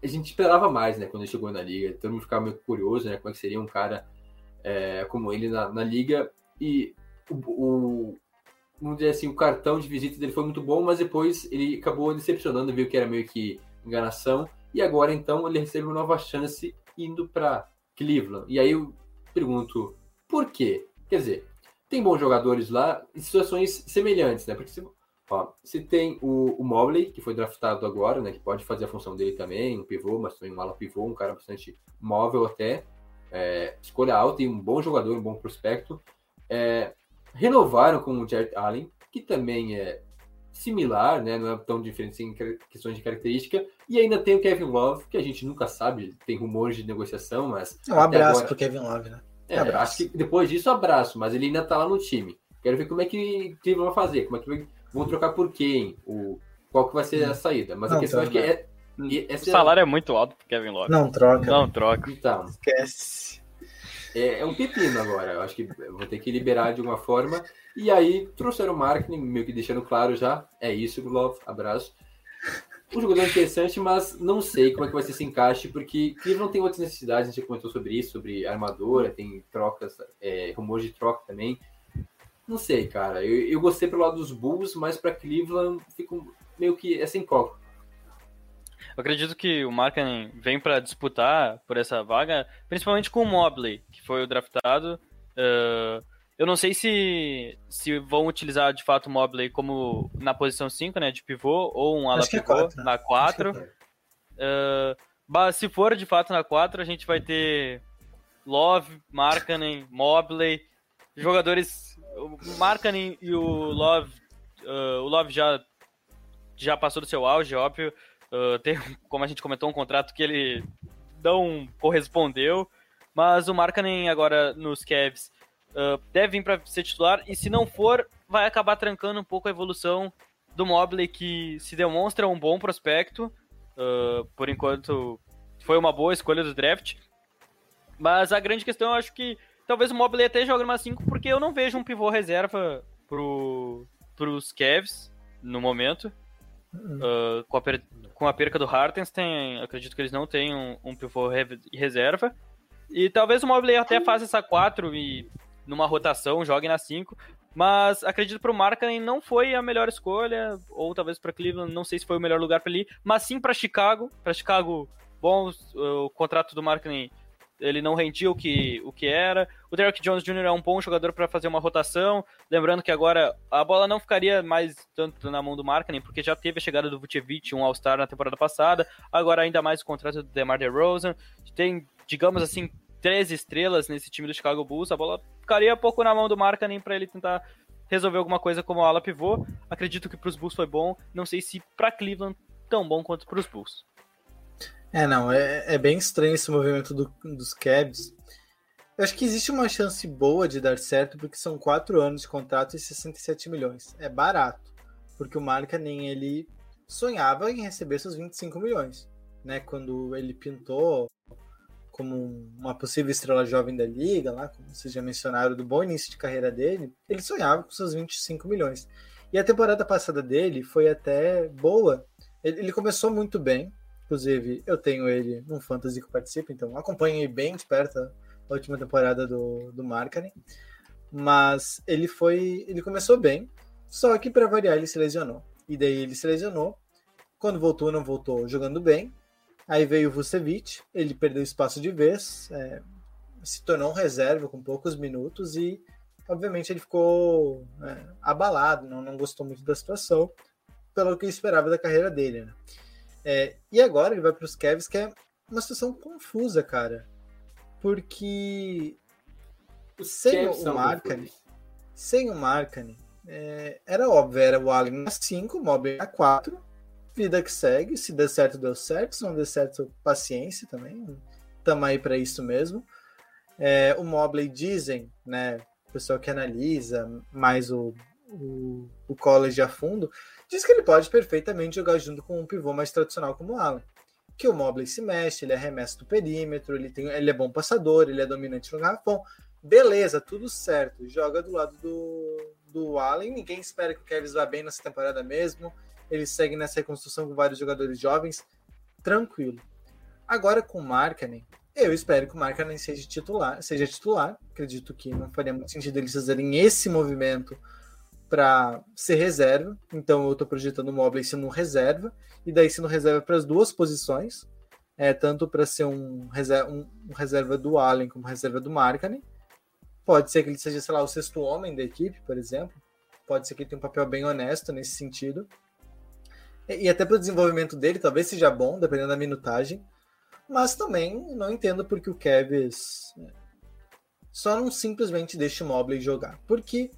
a gente esperava mais, né? Quando ele chegou na liga, todo mundo ficava meio curioso, né? Como é que seria um cara é, como ele na, na liga e o, o, vamos dizer assim, o cartão de visita dele foi muito bom, mas depois ele acabou decepcionando, viu que era meio que enganação, e agora então ele recebe uma nova chance indo para Cleveland. E aí eu pergunto, por quê? Quer dizer, tem bons jogadores lá em situações semelhantes, né? Porque se, ó, se tem o, o Mobley, que foi draftado agora, né? Que pode fazer a função dele também, um pivô, mas também um ala pivô, um cara bastante móvel até. É, escolha alta e um bom jogador, um bom prospecto. É, renovaram com o Jared Allen, que também é similar, né? Não é tão diferente em questões de característica. E ainda tem o Kevin Love, que a gente nunca sabe, tem rumores de negociação, mas. Um abraço agora... pro Kevin Love, né? É, que depois disso, abraço, mas ele ainda tá lá no time. Quero ver como é que Cleveland vai fazer, como é que vão trocar por quem, o, qual que vai ser a saída. Mas não, a questão é que é. o salário é muito alto pro Kevin Love. Não troca. Não troca. Então. Esquece. É, é um pepino agora. Eu acho que vou ter que liberar de alguma forma. E aí trouxeram o marketing, meio que deixando claro já. É isso, Love. Abraço. Um jogador interessante, mas não sei como é que vai ser esse encaixe, porque Cleveland tem outras necessidades, a gente já comentou sobre isso, sobre armadura, tem trocas, é, rumores de troca também. Não sei, cara. Eu, eu gostei pelo lado dos Bulls, mas para Cleveland fico meio que essa incógnita. Eu acredito que o Markkanen vem para disputar por essa vaga, principalmente com o Mobley, que foi o draftado. Uh, eu não sei se, se vão utilizar de fato o Mobley como na posição 5, né, de pivô, ou um ala é pivô é na 4. Uh, se for de fato na 4, a gente vai ter Love, Markkanen, Mobley, jogadores. O Markkanen e o Love. Uh, o Love já, já passou do seu auge, óbvio. Uh, tem, como a gente comentou, um contrato que ele não correspondeu. Mas o Markkanen agora nos Cavs uh, deve vir para ser titular. E se não for, vai acabar trancando um pouco a evolução do Mobley, que se demonstra um bom prospecto. Uh, por enquanto, foi uma boa escolha do draft. Mas a grande questão, eu acho que talvez o Mobley até jogue numa 5, porque eu não vejo um pivô reserva pro, pros Cavs no momento. Uh, com, a per... com a perca do Hartenstein, acredito que eles não têm um, um pivô re... reserva. E talvez o Mobley até faça essa 4 e numa rotação jogue na 5. Mas acredito para o Markkanen não foi a melhor escolha, ou talvez para Cleveland, não sei se foi o melhor lugar para ele, mas sim para Chicago. Para Chicago, bom, o contrato do Markkanen ele não rendia o que, o que era. O Derrick Jones Jr. é um bom jogador para fazer uma rotação. Lembrando que agora a bola não ficaria mais tanto na mão do Markkanen, porque já teve a chegada do Vucevic, um All-Star na temporada passada. Agora ainda mais o contrato do DeMar DeRozan. Tem, digamos assim, três estrelas nesse time do Chicago Bulls. A bola ficaria pouco na mão do Markkanen para ele tentar resolver alguma coisa como ala pivô. Acredito que para os Bulls foi bom. Não sei se para Cleveland tão bom quanto para os Bulls. É, não, é, é bem estranho esse movimento do, dos Cavs. Eu acho que existe uma chance boa de dar certo, porque são quatro anos de contrato e 67 milhões. É barato, porque o Marca nem ele sonhava em receber seus 25 milhões, né? Quando ele pintou como uma possível estrela jovem da liga, lá, como vocês já mencionaram, do bom início de carreira dele, ele sonhava com seus 25 milhões. E a temporada passada dele foi até boa. Ele, ele começou muito bem, Inclusive, eu tenho ele num Fantasy que eu participo, então acompanhei bem de perto a última temporada do, do Markkanen. Mas ele foi. Ele começou bem, só que para variar ele se lesionou. E daí ele se lesionou. Quando voltou, não voltou jogando bem. Aí veio o Vucevic, ele perdeu espaço de vez, é, se tornou um reserva com poucos minutos e, obviamente, ele ficou é, abalado, não, não gostou muito da situação, pelo que esperava da carreira dele. Né? É, e agora ele vai para os Cavs, que é uma situação confusa, cara, porque sem o Markkanen, sem o Markkanen, é, era óbvio, era o Allen na 5, o Mobley na 4, vida que segue, se der certo, deu certo, se não der certo, paciência também, estamos aí para isso mesmo. É, o Mobley dizem, né, o pessoal que analisa mais o, o, o college a fundo, diz que ele pode perfeitamente jogar junto com um pivô mais tradicional como o Allen. Que o Mobley se mexe, ele arremessa do perímetro, ele, tem, ele é bom passador, ele é dominante no garrafão. Beleza, tudo certo. Joga do lado do, do Allen. Ninguém espera que o Kevin vá bem nessa temporada mesmo. Ele segue nessa reconstrução com vários jogadores jovens. Tranquilo. Agora com o Markkanen, eu espero que o Markkanen seja titular, seja titular. Acredito que não faria muito sentido eles fazerem esse movimento para ser reserva. Então eu estou projetando o Mobley sendo reserva e daí sendo reserva para as duas posições, é tanto para ser um reserva, um, um reserva do Allen como reserva do Markkanen. Pode ser que ele seja, sei lá, o sexto homem da equipe, por exemplo. Pode ser que ele tenha um papel bem honesto nesse sentido. E, e até para o desenvolvimento dele, talvez seja bom, dependendo da minutagem. Mas também não entendo porque o Kevs é, só não simplesmente deixa o Mobley jogar. Porque,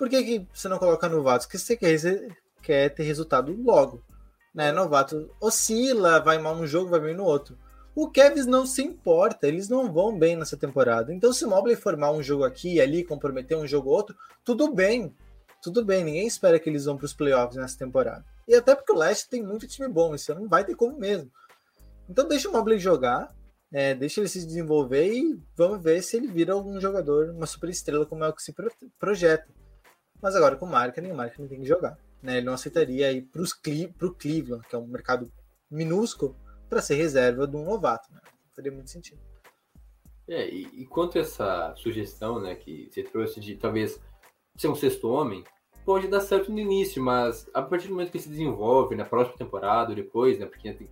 por que, que você não coloca novatos? Porque você quer, quer ter resultado logo. Né? Novato oscila, vai mal num jogo, vai bem no outro. O Kevs não se importa, eles não vão bem nessa temporada. Então, se o Mobley formar um jogo aqui e ali, comprometer um jogo ou outro, tudo bem. Tudo bem, ninguém espera que eles vão para os playoffs nessa temporada. E até porque o Leste tem muito time bom, isso não vai ter como mesmo. Então, deixa o Mobley jogar, é, deixa ele se desenvolver e vamos ver se ele vira algum jogador, uma super estrela, como é o que se projeta. Mas agora com o Markkinen, o Markkinen tem que jogar. Né? Ele não aceitaria ir para o Cleveland, que é um mercado minúsculo, para ser reserva de um novato. Né? Não faria muito sentido. É, e, e quanto a essa sugestão, né, que você trouxe de talvez ser um sexto homem, pode dar certo no início, mas a partir do momento que se desenvolve na próxima temporada depois, né, porque tem,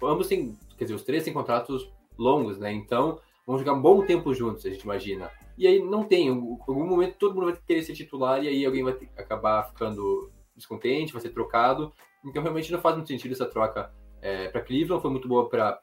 ambos têm, quer dizer, os três têm contratos longos, né, então vão jogar um bom tempo juntos, a gente imagina. E aí não tem, em algum momento todo mundo vai querer ser titular e aí alguém vai ter, acabar ficando descontente, vai ser trocado. Então realmente não faz muito sentido essa troca é, para Cleveland, foi muito boa para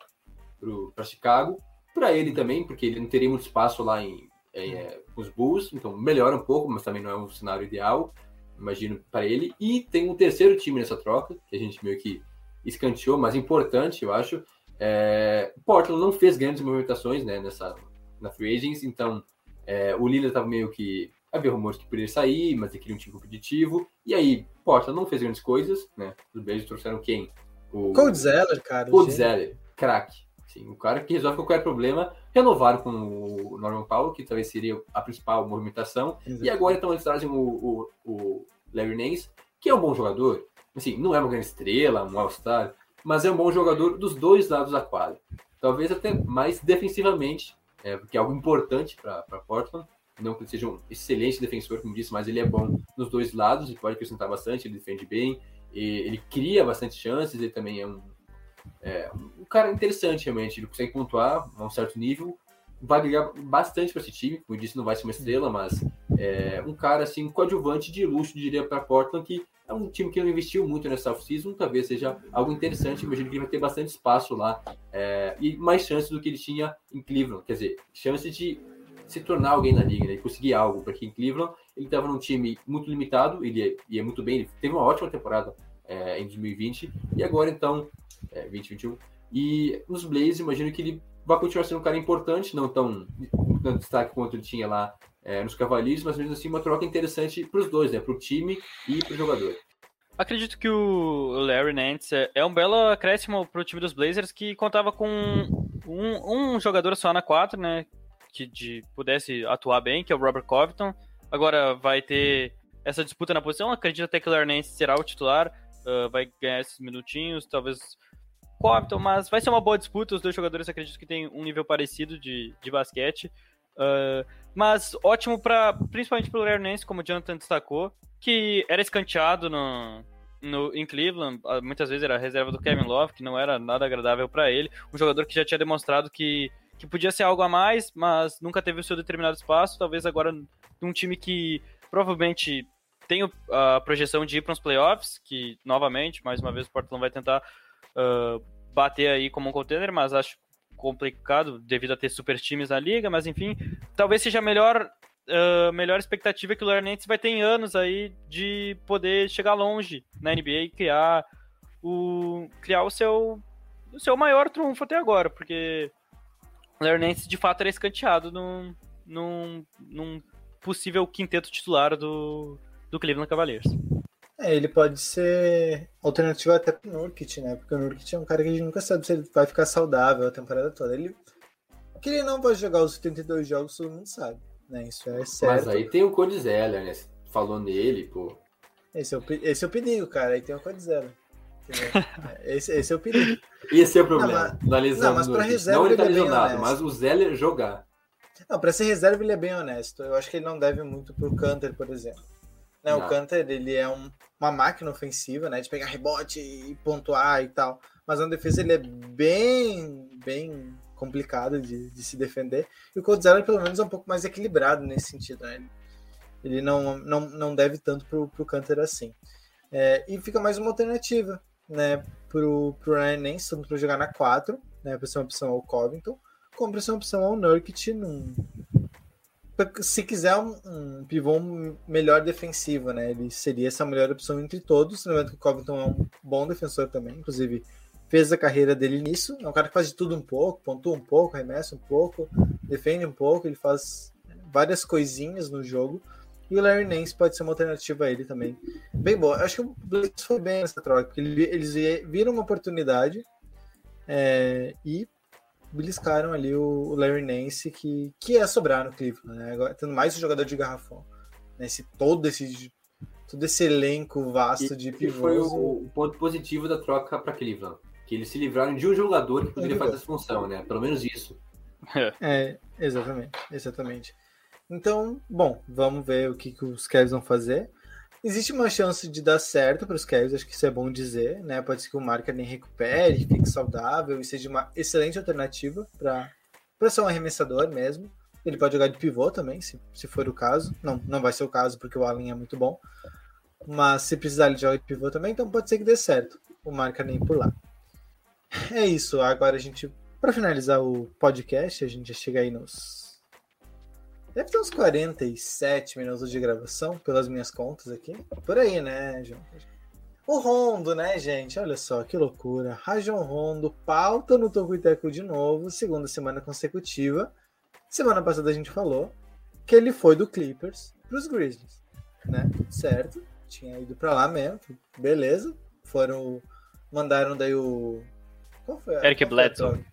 Chicago, para ele também, porque ele não teria muito espaço lá em, em é, os Bulls, então melhora um pouco, mas também não é um cenário ideal, imagino, para ele. E tem um terceiro time nessa troca, que a gente meio que escanteou, mas importante, eu acho. É, Portland não fez grandes movimentações né, nessa, na Free Agents, então é, o Lillard estava meio que. Havia rumores que poderia sair, mas ele queria um time competitivo. E aí, Portland não fez grandes coisas, né? Os Beijos trouxeram quem? O Cold Zeller, cara. Cold Zeller, craque. Sim, o cara que resolve qualquer problema. Renovaram com o Norman Powell, que talvez seria a principal movimentação. Exato. E agora então eles trazem o, o, o Larry Nance, que é um bom jogador. Assim, não é uma grande estrela, um All-Star, mas é um bom jogador dos dois lados da quadra. Talvez até mais defensivamente, é, porque é algo importante para Portland. Não que ele seja um excelente defensor, como disse, mas ele é bom nos dois lados e pode acrescentar bastante. Ele defende bem, ele cria bastante chances, ele também é um, é, um cara interessante realmente, ele consegue pontuar a um certo nível, vai ligar bastante para esse time, como eu disse, não vai ser uma estrela, mas é um cara assim, coadjuvante de luxo, diria para Portland, que é um time que não investiu muito nessa off-season, talvez seja algo interessante, imagino que ele vai ter bastante espaço lá é, e mais chances do que ele tinha em Cleveland, quer dizer, chance de se tornar alguém na liga, né, e conseguir algo, porque em Cleveland ele estava num time muito limitado, ele ia, é muito bem, ele teve uma ótima temporada é, em 2020, e agora então, é, 2021, e nos Blazers, imagino que ele vai continuar sendo um cara importante, não tão tanto destaque quanto ele tinha lá é, nos Cavaleiros, mas mesmo assim uma troca interessante para os dois, né, para o time e para o jogador. Acredito que o Larry Nance é, é um belo acréscimo para o time dos Blazers que contava com um, um jogador só na 4, né? Que de, pudesse atuar bem, que é o Robert Covington. Agora vai ter essa disputa na posição. Acredito até que o Larry Nance será o titular, uh, vai ganhar esses minutinhos, talvez Covington, mas vai ser uma boa disputa. Os dois jogadores acredito que têm um nível parecido de, de basquete. Uh, mas ótimo para principalmente pelo Larry Nance, como o Jonathan destacou, que era escanteado no, no, em Cleveland, ah, muitas vezes era a reserva do Kevin Love, que não era nada agradável para ele. Um jogador que já tinha demonstrado que, que podia ser algo a mais, mas nunca teve o seu determinado espaço. Talvez agora num time que provavelmente tem a projeção de ir para os playoffs, que novamente, mais uma vez, o Portland vai tentar uh, bater aí como um contender, mas acho complicado devido a ter super times na liga, mas enfim, talvez seja a melhor, uh, melhor expectativa que o Larry Nance vai ter em anos aí de poder chegar longe na NBA e criar o, criar o seu, o seu maior trunfo até agora, porque o Larry Nance de fato era escanteado num, num, num possível quinteto titular do, do Cleveland Cavaliers. É, ele pode ser alternativa até pro Nurkic, né? Porque o Nurkic é um cara que a gente nunca sabe se ele vai ficar saudável a temporada toda. Ele que ele não vai jogar os 72 jogos, todo mundo sabe, né? Isso é certo. Mas aí tem o Cody Zeller, né? Falou nele, pô. Esse é o, esse é o perigo, cara. Aí tem o Cody Zeller. [LAUGHS] Esse, esse é o perigo. Esse é o problema. Não, mas, não, mas pra reserva não ele tá ele é lesionado, mas o Zeller jogar. Não, pra ser reserva ele é bem honesto. Eu acho que ele não deve muito pro Canter, por exemplo. Né, o Canter, ele é um, uma máquina ofensiva, né? De pegar rebote e pontuar e tal. Mas na defesa ele é bem, bem complicado de, de se defender. E o Coldzera, pelo menos, é um pouco mais equilibrado nesse sentido, né? Ele não, não, não deve tanto pro, pro Canter assim. É, e fica mais uma alternativa, né? Pro, pro Ryan Nance, tanto para jogar na 4, né? Para ser uma opção ao Covington, como para ser uma opção ao Nurkic num, se quiser um, um, pivô melhor defensivo, né? Ele seria essa melhor opção entre todos. Lembrando que o Covington é um bom defensor também, inclusive fez a carreira dele nisso. É um cara que faz de tudo um pouco, pontua um pouco, arremessa um pouco, defende um pouco, ele faz várias coisinhas no jogo. E o Larry Nance pode ser uma alternativa a ele também. Bem boa. Acho que o Blitz foi bem nessa troca, porque eles viram uma oportunidade é, e beliscaram ali o, Larry Nance, que, que é sobrar no Cleveland, né? Agora, tendo mais um jogador de garrafão. Né? Esse, todo, esse, todo esse elenco vasto e, de pivôs. foi o, o, ponto positivo da troca para Cleveland. Que eles se livraram de um jogador que poderia fazer essa função, né? Pelo menos isso. É, exatamente, exatamente. Então, bom, vamos ver o que, que os Cavs vão fazer. Existe uma chance de dar certo para os Cavs, acho que isso é bom dizer, né? Pode ser que o nem recupere, fique saudável e seja uma excelente alternativa para ser um arremessador mesmo. Ele pode jogar de pivô também, se, se for o caso. Não, não vai ser o caso, porque o Allen é muito bom. Mas se precisar, ele joga de pivô também, então pode ser que dê certo o nem por lá. É isso. Agora a gente, para finalizar o podcast, a gente já chega aí nos Deve ter uns 47 minutos de gravação, pelas minhas contas aqui. Por aí, né, João? O Rondo, né, gente? Olha só que loucura. Rajon Rondo pauta no Tocuiteco de novo, segunda semana consecutiva. Semana passada a gente falou que ele foi do Clippers para os Grizzlies, né? Certo? Tinha ido para lá mesmo, beleza. Foram, mandaram daí o. Qual foi? Eric Bledsoe.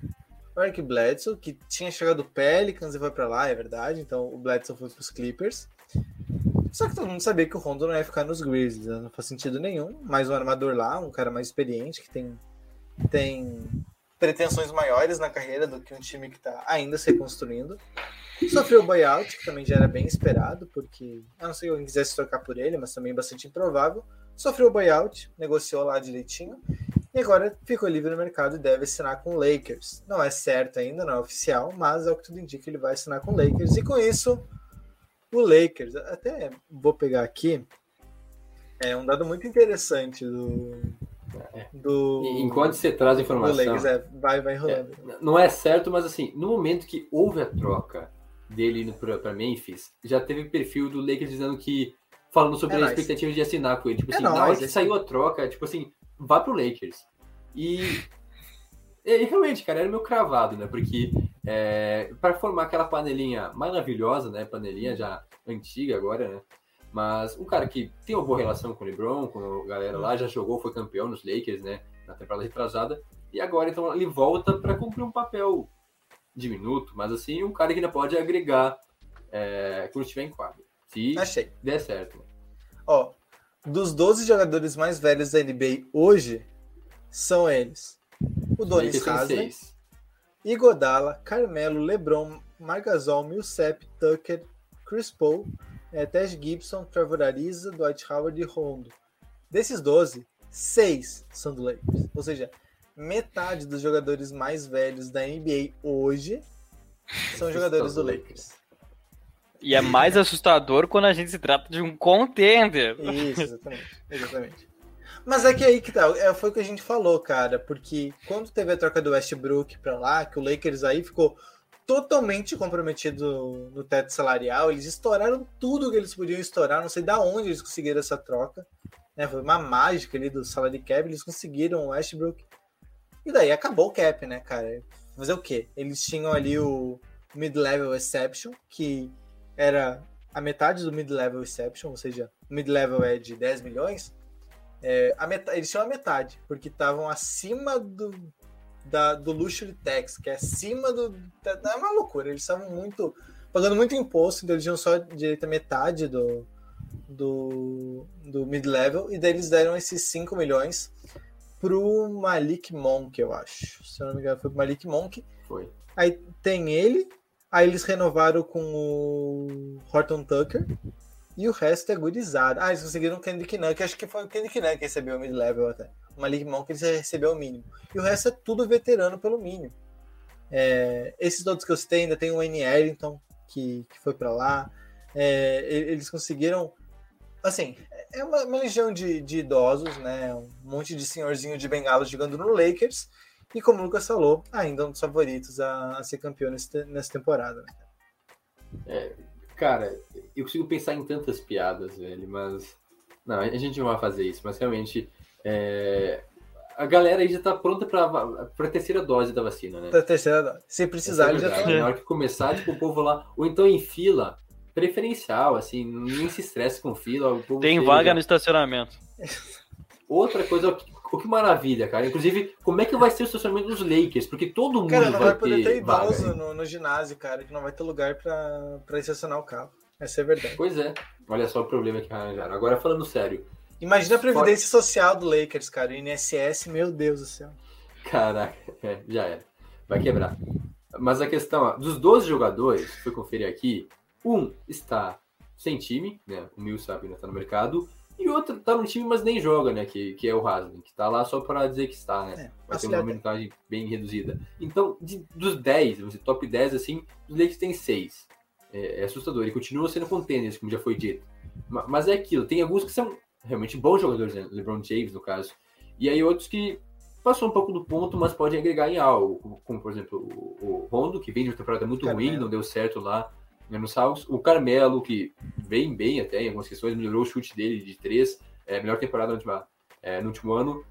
Eric Bledsoe, que tinha chegado do Pelicans e foi para lá, é verdade. Então o Bledsoe foi para os Clippers. Só que todo mundo sabia que o Rondo não ia ficar nos Grizzlies, né? não faz sentido nenhum. Mais um armador lá, um cara mais experiente, que tem, tem pretensões maiores na carreira do que um time que está ainda se reconstruindo. Sofreu o buyout, que também já era bem esperado, porque a não sei se alguém quisesse trocar por ele, mas também bastante improvável. Sofreu o buyout, negociou lá direitinho e agora ficou livre no mercado e deve assinar com o Lakers. Não é certo ainda, não é oficial, mas é o que tudo indica, ele vai assinar com o Lakers. E com isso, o Lakers, até vou pegar aqui, é um dado muito interessante do. do Enquanto você traz a informação. Lakers, é, vai, vai rolando. É, não é certo, mas assim, no momento que houve a troca dele indo para Memphis, já teve perfil do Lakers dizendo que. Falando sobre é a expectativa de assinar com ele. Tipo é assim, nóis, na hora que saiu a troca, tipo assim, vá pro Lakers. E, e realmente, cara, era meu cravado, né? Porque é, para formar aquela panelinha maravilhosa, né? Panelinha já antiga agora, né? Mas um cara que tem uma boa relação com o LeBron, com a galera lá, já jogou, foi campeão nos Lakers, né? Na temporada retrasada. E agora, então, ele volta para cumprir um papel diminuto, mas assim, um cara que ainda pode agregar é, quando estiver em quadro. Se Achei. der certo. Ó, dos 12 jogadores mais velhos da NBA hoje, são eles o Donis Haslem. Igodala, Carmelo, LeBron, Margasol, Millsap, Tucker, Chris Paul, Tej Gibson, Trevor Ariza, Dwight Howard e Rondo. Desses 12, seis são do Lakers. Ou seja, metade dos jogadores mais velhos da NBA hoje são jogadores do Lakers. E é mais assustador quando a gente se trata de um contender. Isso, exatamente. exatamente. Mas é que aí que tá, é, foi o que a gente falou, cara, porque quando teve a troca do Westbrook pra lá, que o Lakers aí ficou totalmente comprometido no teto salarial, eles estouraram tudo que eles podiam estourar, não sei da onde eles conseguiram essa troca, né? Foi uma mágica ali do salary cap, eles conseguiram o Westbrook. E daí acabou o cap, né, cara? Fazer o quê? Eles tinham ali o mid-level exception, que era a metade do mid-level exception, ou seja, o mid-level é de 10 milhões, é, a metade, eles tinham a metade, porque estavam acima do, da, do luxury tax, que é acima do. da- É uma loucura, eles estavam muito. pagando muito imposto, então eles tinham só direito a metade do, do, do mid-level, e daí eles deram esses 5 milhões pro Malik Monk, eu acho. Se eu não me engano, foi pro Malik Monk. Foi. Aí tem ele, aí eles renovaram com o Horton Tucker, e o resto é gurizada. Ah, eles conseguiram o Kendrick Nunn, que acho que foi o Kendrick Nunn que recebeu o mid-level até. O Malik Monk ele recebeu o mínimo. E o resto é tudo veterano pelo mínimo. É, esses todos que eu citei, ainda tem o N. Ellington, que, que foi pra lá. É, eles conseguiram. Assim, é uma, uma legião de, de idosos, né? Um monte de senhorzinho de bengala jogando no Lakers. E como o Lucas falou, ainda um dos favoritos a, a ser campeão nesse- nessa temporada. né? Cara, eu consigo pensar em tantas piadas, velho, mas. Não, a gente não vai fazer isso, mas realmente. é, A galera aí já tá pronta pra, pra terceira dose da vacina, né? Pra terceira dose. Se Essa precisar, é já tá. Na hora que começar, tipo, o povo lá. Ou então em fila, preferencial, assim, nem se estresse com fila. O povo Tem vaga já- no estacionamento. Outra coisa, o que, maravilha, cara. Inclusive, como é que vai ser o estacionamento dos Lakers? Porque todo mundo Cara, não vai, vai poder ter vaga. idoso no, no ginásio, cara, que não vai ter lugar pra, pra estacionar o carro. Essa é a verdade. Pois é. Olha só o problema que arranjaram. Agora, falando sério. Imagina a previdência social do Lakers, cara. O INSS, meu Deus do céu. Caraca, [LAUGHS] é, já era. Vai quebrar. Mas a questão, ó, dos 12 jogadores, fui conferir aqui, um está sem time, né? O Millsap ainda está no mercado, e outro tá no time, mas nem joga, né? Que, que é o Haslem, que tá lá só para dizer que está, né? É, Vai ter uma minutagem bem reduzida. Então, de- dos 10, vamos dizer, top 10, assim, os Lakers tem 6. É, é assustador. E continua sendo contenders, como já foi dito. Ma- Mas é aquilo, tem alguns que são realmente bons jogadores, né? LeBron James, no caso. E aí outros que passou um pouco do ponto, mas podem agregar em algo. Como, como, por exemplo, o, o Rondo, que vem de uma temporada muito ruim, Carmelo. não deu certo lá no Salves. O Carmelo, que vem bem até em algumas questões, melhorou o chute dele de três. É, melhor temporada na última, é, no último ano.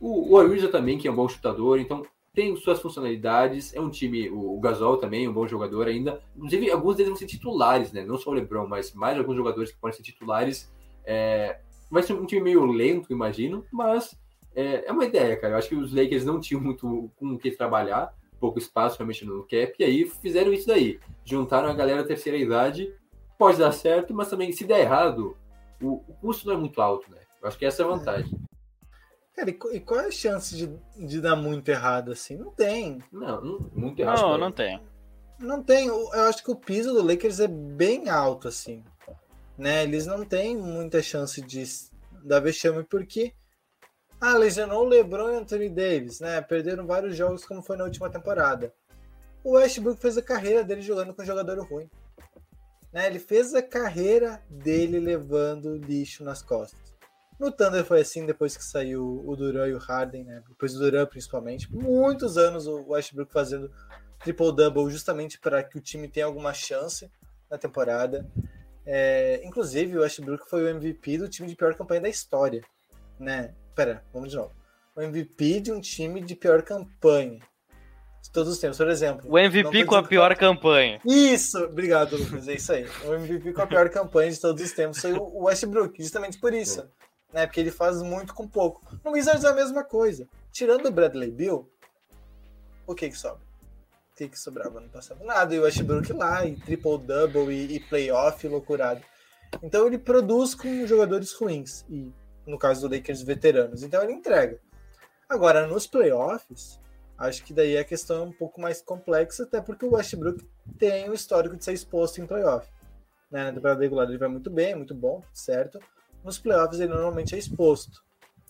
O, o Ariza também, que é um bom chutador, então tem suas funcionalidades. É um time, o, o Gasol também, um bom jogador ainda. Inclusive, alguns deles vão ser titulares, né? Não só o LeBron, mas mais alguns jogadores que podem ser titulares. É, vai ser um time meio lento, imagino, mas é, é uma ideia, cara. Eu acho que os Lakers não tinham muito com o que trabalhar, pouco espaço realmente no cap, e aí fizeram isso daí. Juntaram a galera da terceira idade, pode dar certo, mas também, se der errado, o, o custo não é muito alto, né? Eu acho que essa é a vantagem. Cara, e, qu- e qual é a chance de, de dar muito errado assim? Não tem. Não, não muito errado. Não, não tem. Não tem. Eu acho que o piso do Lakers é bem alto, assim. Né? Eles não têm muita chance de dar vexame, porque. Ah, lesionou o LeBron e Anthony Davis, né? Perderam vários jogos, como foi na última temporada. O Westbrook fez a carreira dele jogando com jogador ruim. Né? Ele fez a carreira dele levando lixo nas costas. No Thunder foi assim depois que saiu o Duran e o Harden, né? Depois do Duran, principalmente. Muitos anos o Westbrook fazendo triple-double justamente para que o time tenha alguma chance na temporada. É, inclusive, o Westbrook foi o MVP do time de pior campanha da história. Né? Pera, vamos de novo. O MVP de um time de pior campanha. De todos os tempos, por exemplo. O MVP com a dizendo que- pior campanha. Isso! Obrigado, Lucas. É isso aí. O MVP com a pior campanha de todos os tempos foi o Westbrook, justamente por isso. Né? Porque ele faz muito com pouco. No Wizards é a mesma coisa. Tirando o Bradley Bill, o que que sobra? O que que sobrava no passado? Nada. E o Westbrook lá, e triple-double, e, e playoff, loucurado. Então ele produz com jogadores ruins. E no caso do Lakers, veteranos. Então ele entrega. Agora, nos playoffs, Acho que daí a questão é um pouco mais complexa, até porque o Westbrook tem o histórico de ser exposto em playoff. Né? Na temporada regular ele vai muito bem, muito bom, certo? Nos playoffs ele normalmente é exposto.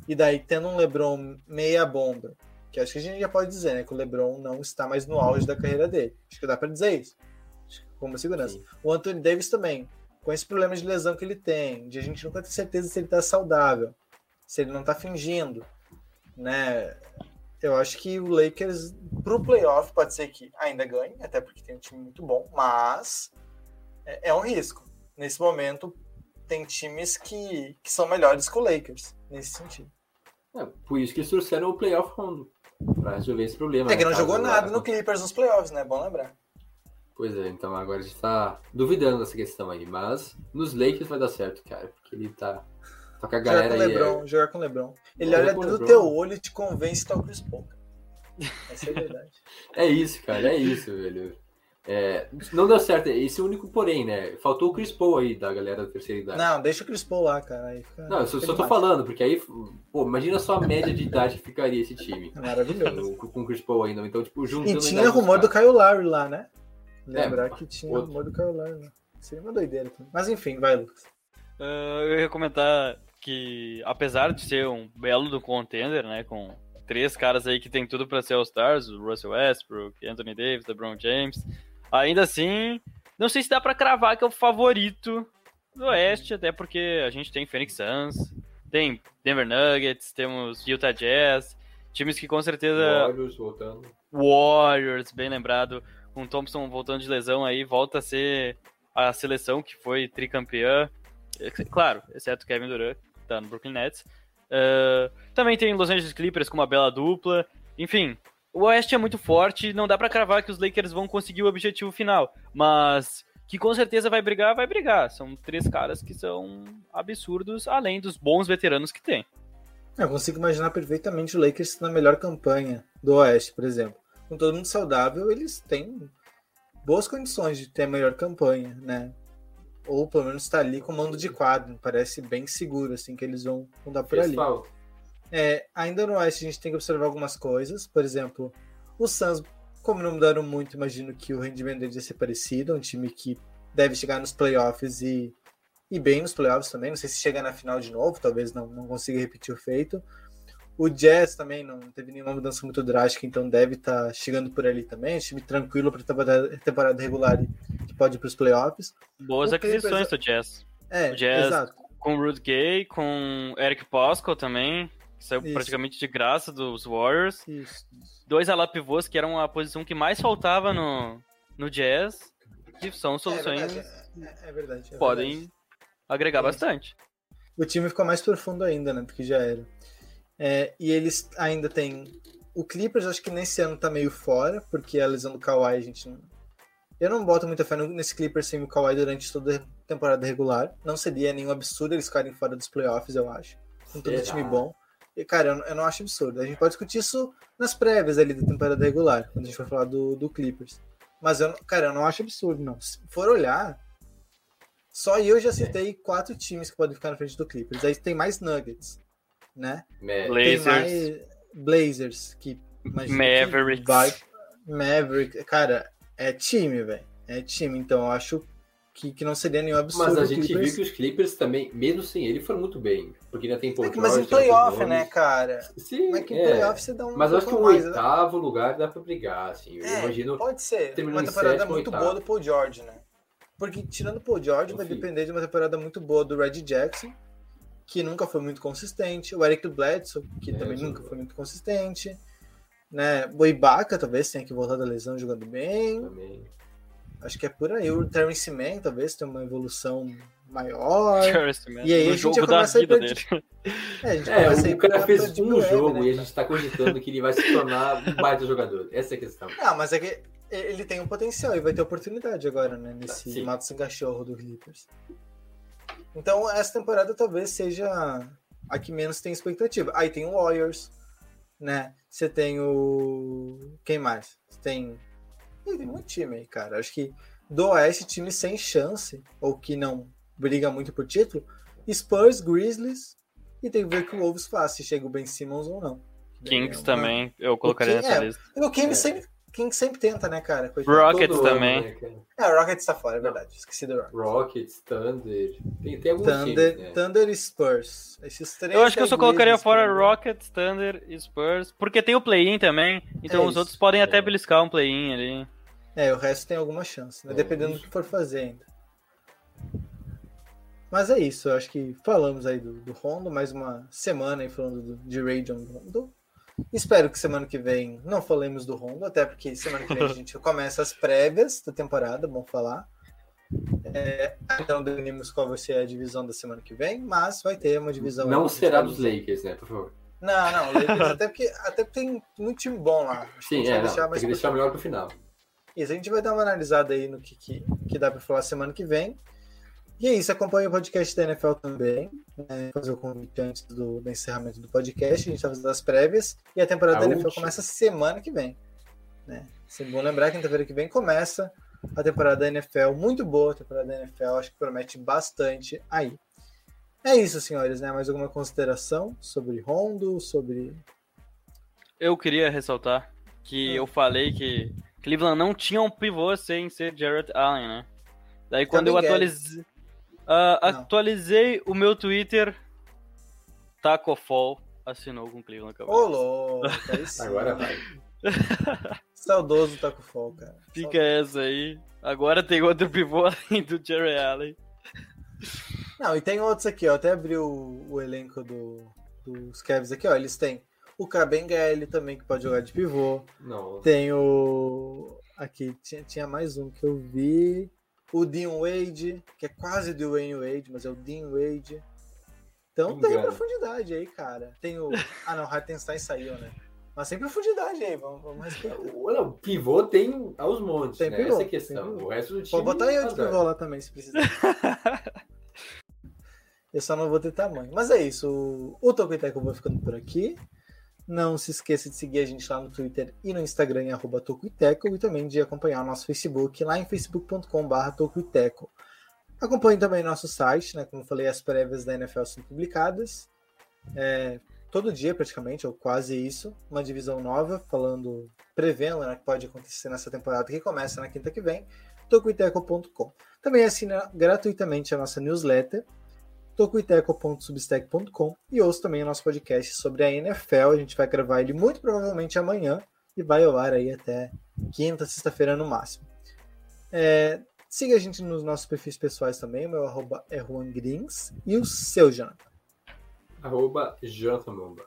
E daí, tendo um LeBron meia bomba, que acho que a gente já pode dizer, né? Que o LeBron não está mais no auge da carreira dele. Acho que dá para dizer isso. Como segurança. Sim. O Anthony Davis também, com esse problema de lesão que ele tem, de a gente nunca ter certeza se ele tá saudável, se ele não tá fingindo, né? Eu acho que o Lakers, pro playoff, pode ser que ainda ganhe, até porque tem um time muito bom, mas é, é um risco. Nesse momento, tem times que, que são melhores que o Lakers, nesse sentido. É, por isso que eles trouxeram o playoff rondo, pra resolver esse problema. É que não Caso jogou nada no. Clippers nos playoffs, né? Bom lembrar. Pois é, então agora a gente tá duvidando dessa questão aí, mas nos Lakers vai dar certo, cara, porque ele tá, tá com a Jogar galera com o aí. LeBron, é- jogar com o LeBron. Ele Jogar olha com dentro do teu olho e te convence tá o Chris Paul. cara. Essa é a verdade. [LAUGHS] É isso, cara, é isso, velho. É, não deu certo, esse é o único porém, né? Faltou o Chris Paul aí, da galera da terceira idade. Não, deixa o Chris Paul lá, cara. Aí fica, Não, eu só, só tô falando, porque aí, pô, imagina só a média de idade que ficaria esse time. É [LAUGHS] maravilhoso. Com com o Chris Paul ainda. Então, tipo, juntando. E tinha rumor do. Kyle Lowry lá, né? Lembrar É, que tinha outro. rumor do Kyle Lowry lá. Seria uma doideira também. Mas enfim, vai, Lucas. Ah, eu ia comentar que, apesar de ser um belo do contender, né, com três caras aí que tem tudo pra ser All-Stars, o Russell Westbrook, Anthony Davis, LeBron James, ainda assim, não sei se dá pra cravar que é o favorito do Oeste, até porque a gente tem Phoenix Suns, tem Denver Nuggets, temos Utah Jazz, times que com certeza Warriors voltando. Warriors, bem lembrado, com o Thompson voltando de lesão aí, volta a ser a seleção que foi tricampeã. É, Claro, exceto Kevin Durant, que tá no Brooklyn Nets. Ah, também tem Los Angeles Clippers com uma bela dupla. Enfim, o Oeste é muito forte, não dá pra cravar que os Lakers vão conseguir o objetivo final, mas que com certeza vai brigar, vai brigar. São três caras que são absurdos, além dos bons veteranos que tem. Eu consigo imaginar perfeitamente o Lakers na melhor campanha do Oeste, por exemplo. Com todo mundo saudável, eles têm boas condições de ter a melhor campanha, né? Ou pelo menos estar ali com o mando de quadro. Parece bem seguro, assim, que eles vão, vão dar por Fez ali. falta. É, ainda no Oeste a gente tem que observar algumas coisas. Por exemplo, o Suns, como não mudaram muito, imagino que o rendimento deles vai ser parecido. É um time que deve chegar nos playoffs e, e bem nos playoffs também. Não sei se chegar na final de novo, talvez não, não consiga repetir o feito. O Jazz também não teve nenhuma mudança muito drástica, então deve estar chegando por ali também. Um time tranquilo para temporada, temporada regular que pode ir para os playoffs. Boas O aquisições do Jazz. É, O Jazz- exato. com o Rudy Gay, com Eric Pascal também, que saiu Isso. praticamente de graça dos Warriors. Isso. Dois ala pivôs, que eram a posição que mais faltava no, no Jazz, que são soluções É verdade. É, é verdade, é podem verdade. agregar É. bastante. o time ficou mais profundo ainda, né, do que já era. É, e eles ainda têm o Clippers, acho que nesse ano tá meio fora, porque a lesão do Kawhi a gente não... Eu não boto muita fé nesse Clippers sem o Kawhi durante toda a temporada regular. Não seria nenhum absurdo eles ficarem fora dos playoffs, eu acho. Com todo Será? time bom. E, cara, eu, não- eu não acho absurdo. A gente pode discutir isso nas prévias ali da temporada regular, quando a gente for falar do, do Clippers. Mas, eu, cara, eu não acho absurdo, não. Se for olhar, só eu já citei quatro times que podem ficar na frente do Clippers. Aí tem mais Nuggets, né? Blazers. Mais Blazers, que que Mavericks. vai- Maverick, cara, é time, velho. É time, então eu acho que, que não seria nenhum absurdo. Mas a gente Clippers. viu que os Clippers também, mesmo sem ele, foram muito bem. Porque ainda tem Paul É que- mas em playoff, né, cara? Sim, Mas que em é. playoff você dá um Mas eu acho que o mais, né? oitavo lugar dá pra brigar, assim. Eu É, imagino. pode ser. terminando Uma em temporada sétimo, muito oitavo. boa do Paul George, né? Porque tirando o Paul George, vai Confio. depender de uma temporada muito boa do Red Jackson, que nunca foi muito consistente. O Eric Bledsoe, que É, também nunca foi muito consistente. Né? O Ibaka talvez tenha que voltar da lesão jogando bem. Também. Acho que é por aí. O Terrence Mann talvez tenha uma evolução maior. [LAUGHS] E aí a no gente jogo já da começa a ir vida pra- dele. [LAUGHS] É, a gente É, começa a ir o cara fez um jogo né, e a gente tá cogitando que ele vai se tornar um baita jogador. Essa é a questão. Ah, mas é que ele tem um potencial e vai ter oportunidade agora, né? Nesse Sim. mato sem cachorro do Clippers. Então, essa temporada talvez seja a que menos tem expectativa. Aí tem o Warriors, né? Você tem o. Quem mais? Você tem. Tem muito time aí, cara. Acho que do Oeste, time sem chance, ou que não briga muito por título, Spurs, Grizzlies, e tem que ver que o Wolves faz, se chega o Ben Simmons ou não. Kings É, também, eu colocaria King- nessa é, lista. O Kings É. sempre, Kings sempre tenta, né, cara? Coitado. Rockets Todo ano, também. né, cara? É, o Rockets tá fora, é verdade. Esqueci do Rockets. Rockets, Thunder. Tem, tem alguns Thunder, times, né? Thunder e Spurs. Esses três. Eu acho que eu só Grizzlies, colocaria fora cara. Rockets, Thunder e Spurs, porque tem o play-in também, então É os isso. outros podem até É. beliscar um play-in ali. É, o resto tem alguma chance, né? É, Dependendo do que for fazer ainda. Mas é isso, eu acho que falamos aí do, do Rondo, mais uma semana aí falando do, de Rajon Rondo. Espero que semana que vem não falemos do Rondo, até porque semana que vem a [LAUGHS] gente começa as prévias da temporada, vamos falar. É, não definimos qual vai ser a divisão da semana que vem, mas vai ter uma divisão. Não que será dos. Lakers, né? Por favor. Não, não, Lakers, [LAUGHS] até porque, até porque tem muito time bom lá. Que Sim, é, não, deixar tem mais que pra deixar melhor pro final. isso, a gente vai dar uma analisada aí no que, que, que dá pra falar semana que vem. E é isso, acompanha o podcast da NFL também. Né, fazer o convite antes do, do encerramento do podcast. A gente tá fazendo as prévias. E a temporada A da NFL última. começa semana que vem. Né? Se é bom lembrar, quinta-feira que vem começa a temporada da NFL. Muito boa a temporada da NFL. Acho que promete bastante aí. É isso, senhores. Né? Mais alguma consideração sobre Rondo? Sobre. Eu queria ressaltar que Hum. eu falei que Cleveland não tinha um pivô sem ser Jarrett Allen, né? Daí quando eu Também atualizei, ah, Não. atualizei o meu Twitter, Taco Fall assinou com o Cleveland Ô, Cavaliers. louco! aí sim. Agora vai. [LAUGHS] Saudoso Taco Fall, cara. Fica essa aí. Agora tem outro pivô [LAUGHS] além do Jarrett Allen. Não, e tem outros aqui, ó. Até abri o, o elenco do, dos Cavs aqui, ó. Eles têm o Kabengele também, que pode jogar de pivô. Não. Tem o. Aqui, tinha, tinha mais um que eu vi. O Dean Wade, que é quase do Wayne Wade, mas é o Dean Wade. Então tem Engano. profundidade aí, cara. Tem o. Ah, não, Hartenstein saiu, né? Mas tem profundidade aí, vamos, vamos respeitar. O, não, pivô tem aos montes, Tem né? pivô, Essa é a tem questão. pivô. O resto do time. Pode botar eu de pivô lá também, se precisar. eu só não vou ter tamanho. Mas é isso. O, o Toco e Teco vai ficando por aqui. Não se esqueça de seguir a gente lá no Twitter e no Instagram, arroba Toco e também de acompanhar o nosso Facebook lá em facebook.com.br Toco e Teco. Acompanhe também nosso site, né? Como eu falei, as prévias da NFL são publicadas. É, todo dia, praticamente, ou quase isso. Uma divisão nova, falando, prevendo né, que pode acontecer nessa temporada que começa na quinta que vem. tocoiteco.com. Também assina gratuitamente a nossa newsletter, tocoiteco.substack.com e ouça também o nosso podcast sobre a NFL. A gente vai gravar ele muito provavelmente amanhã e vai ao ar aí até quinta, sexta-feira no máximo. É, siga a gente nos nossos perfis pessoais também, o meu arroba é Juan Grins e o seu, Jonathan. Arroba Jonathan Mamba.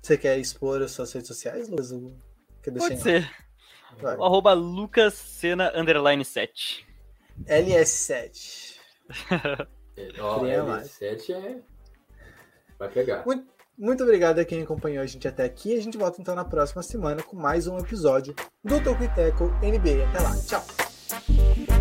Você quer expor as suas redes sociais, Lucas? Ou Quer deixar Pode em ser. Vai. O arroba Lucas Sena underline 7. LS7. [LAUGHS] É, ó, Queria mais. L7 é. Vai pegar. Muito, muito obrigado a quem acompanhou a gente até aqui. A gente volta então na próxima semana com mais um episódio do e Teco NBA. Até lá. Tchau.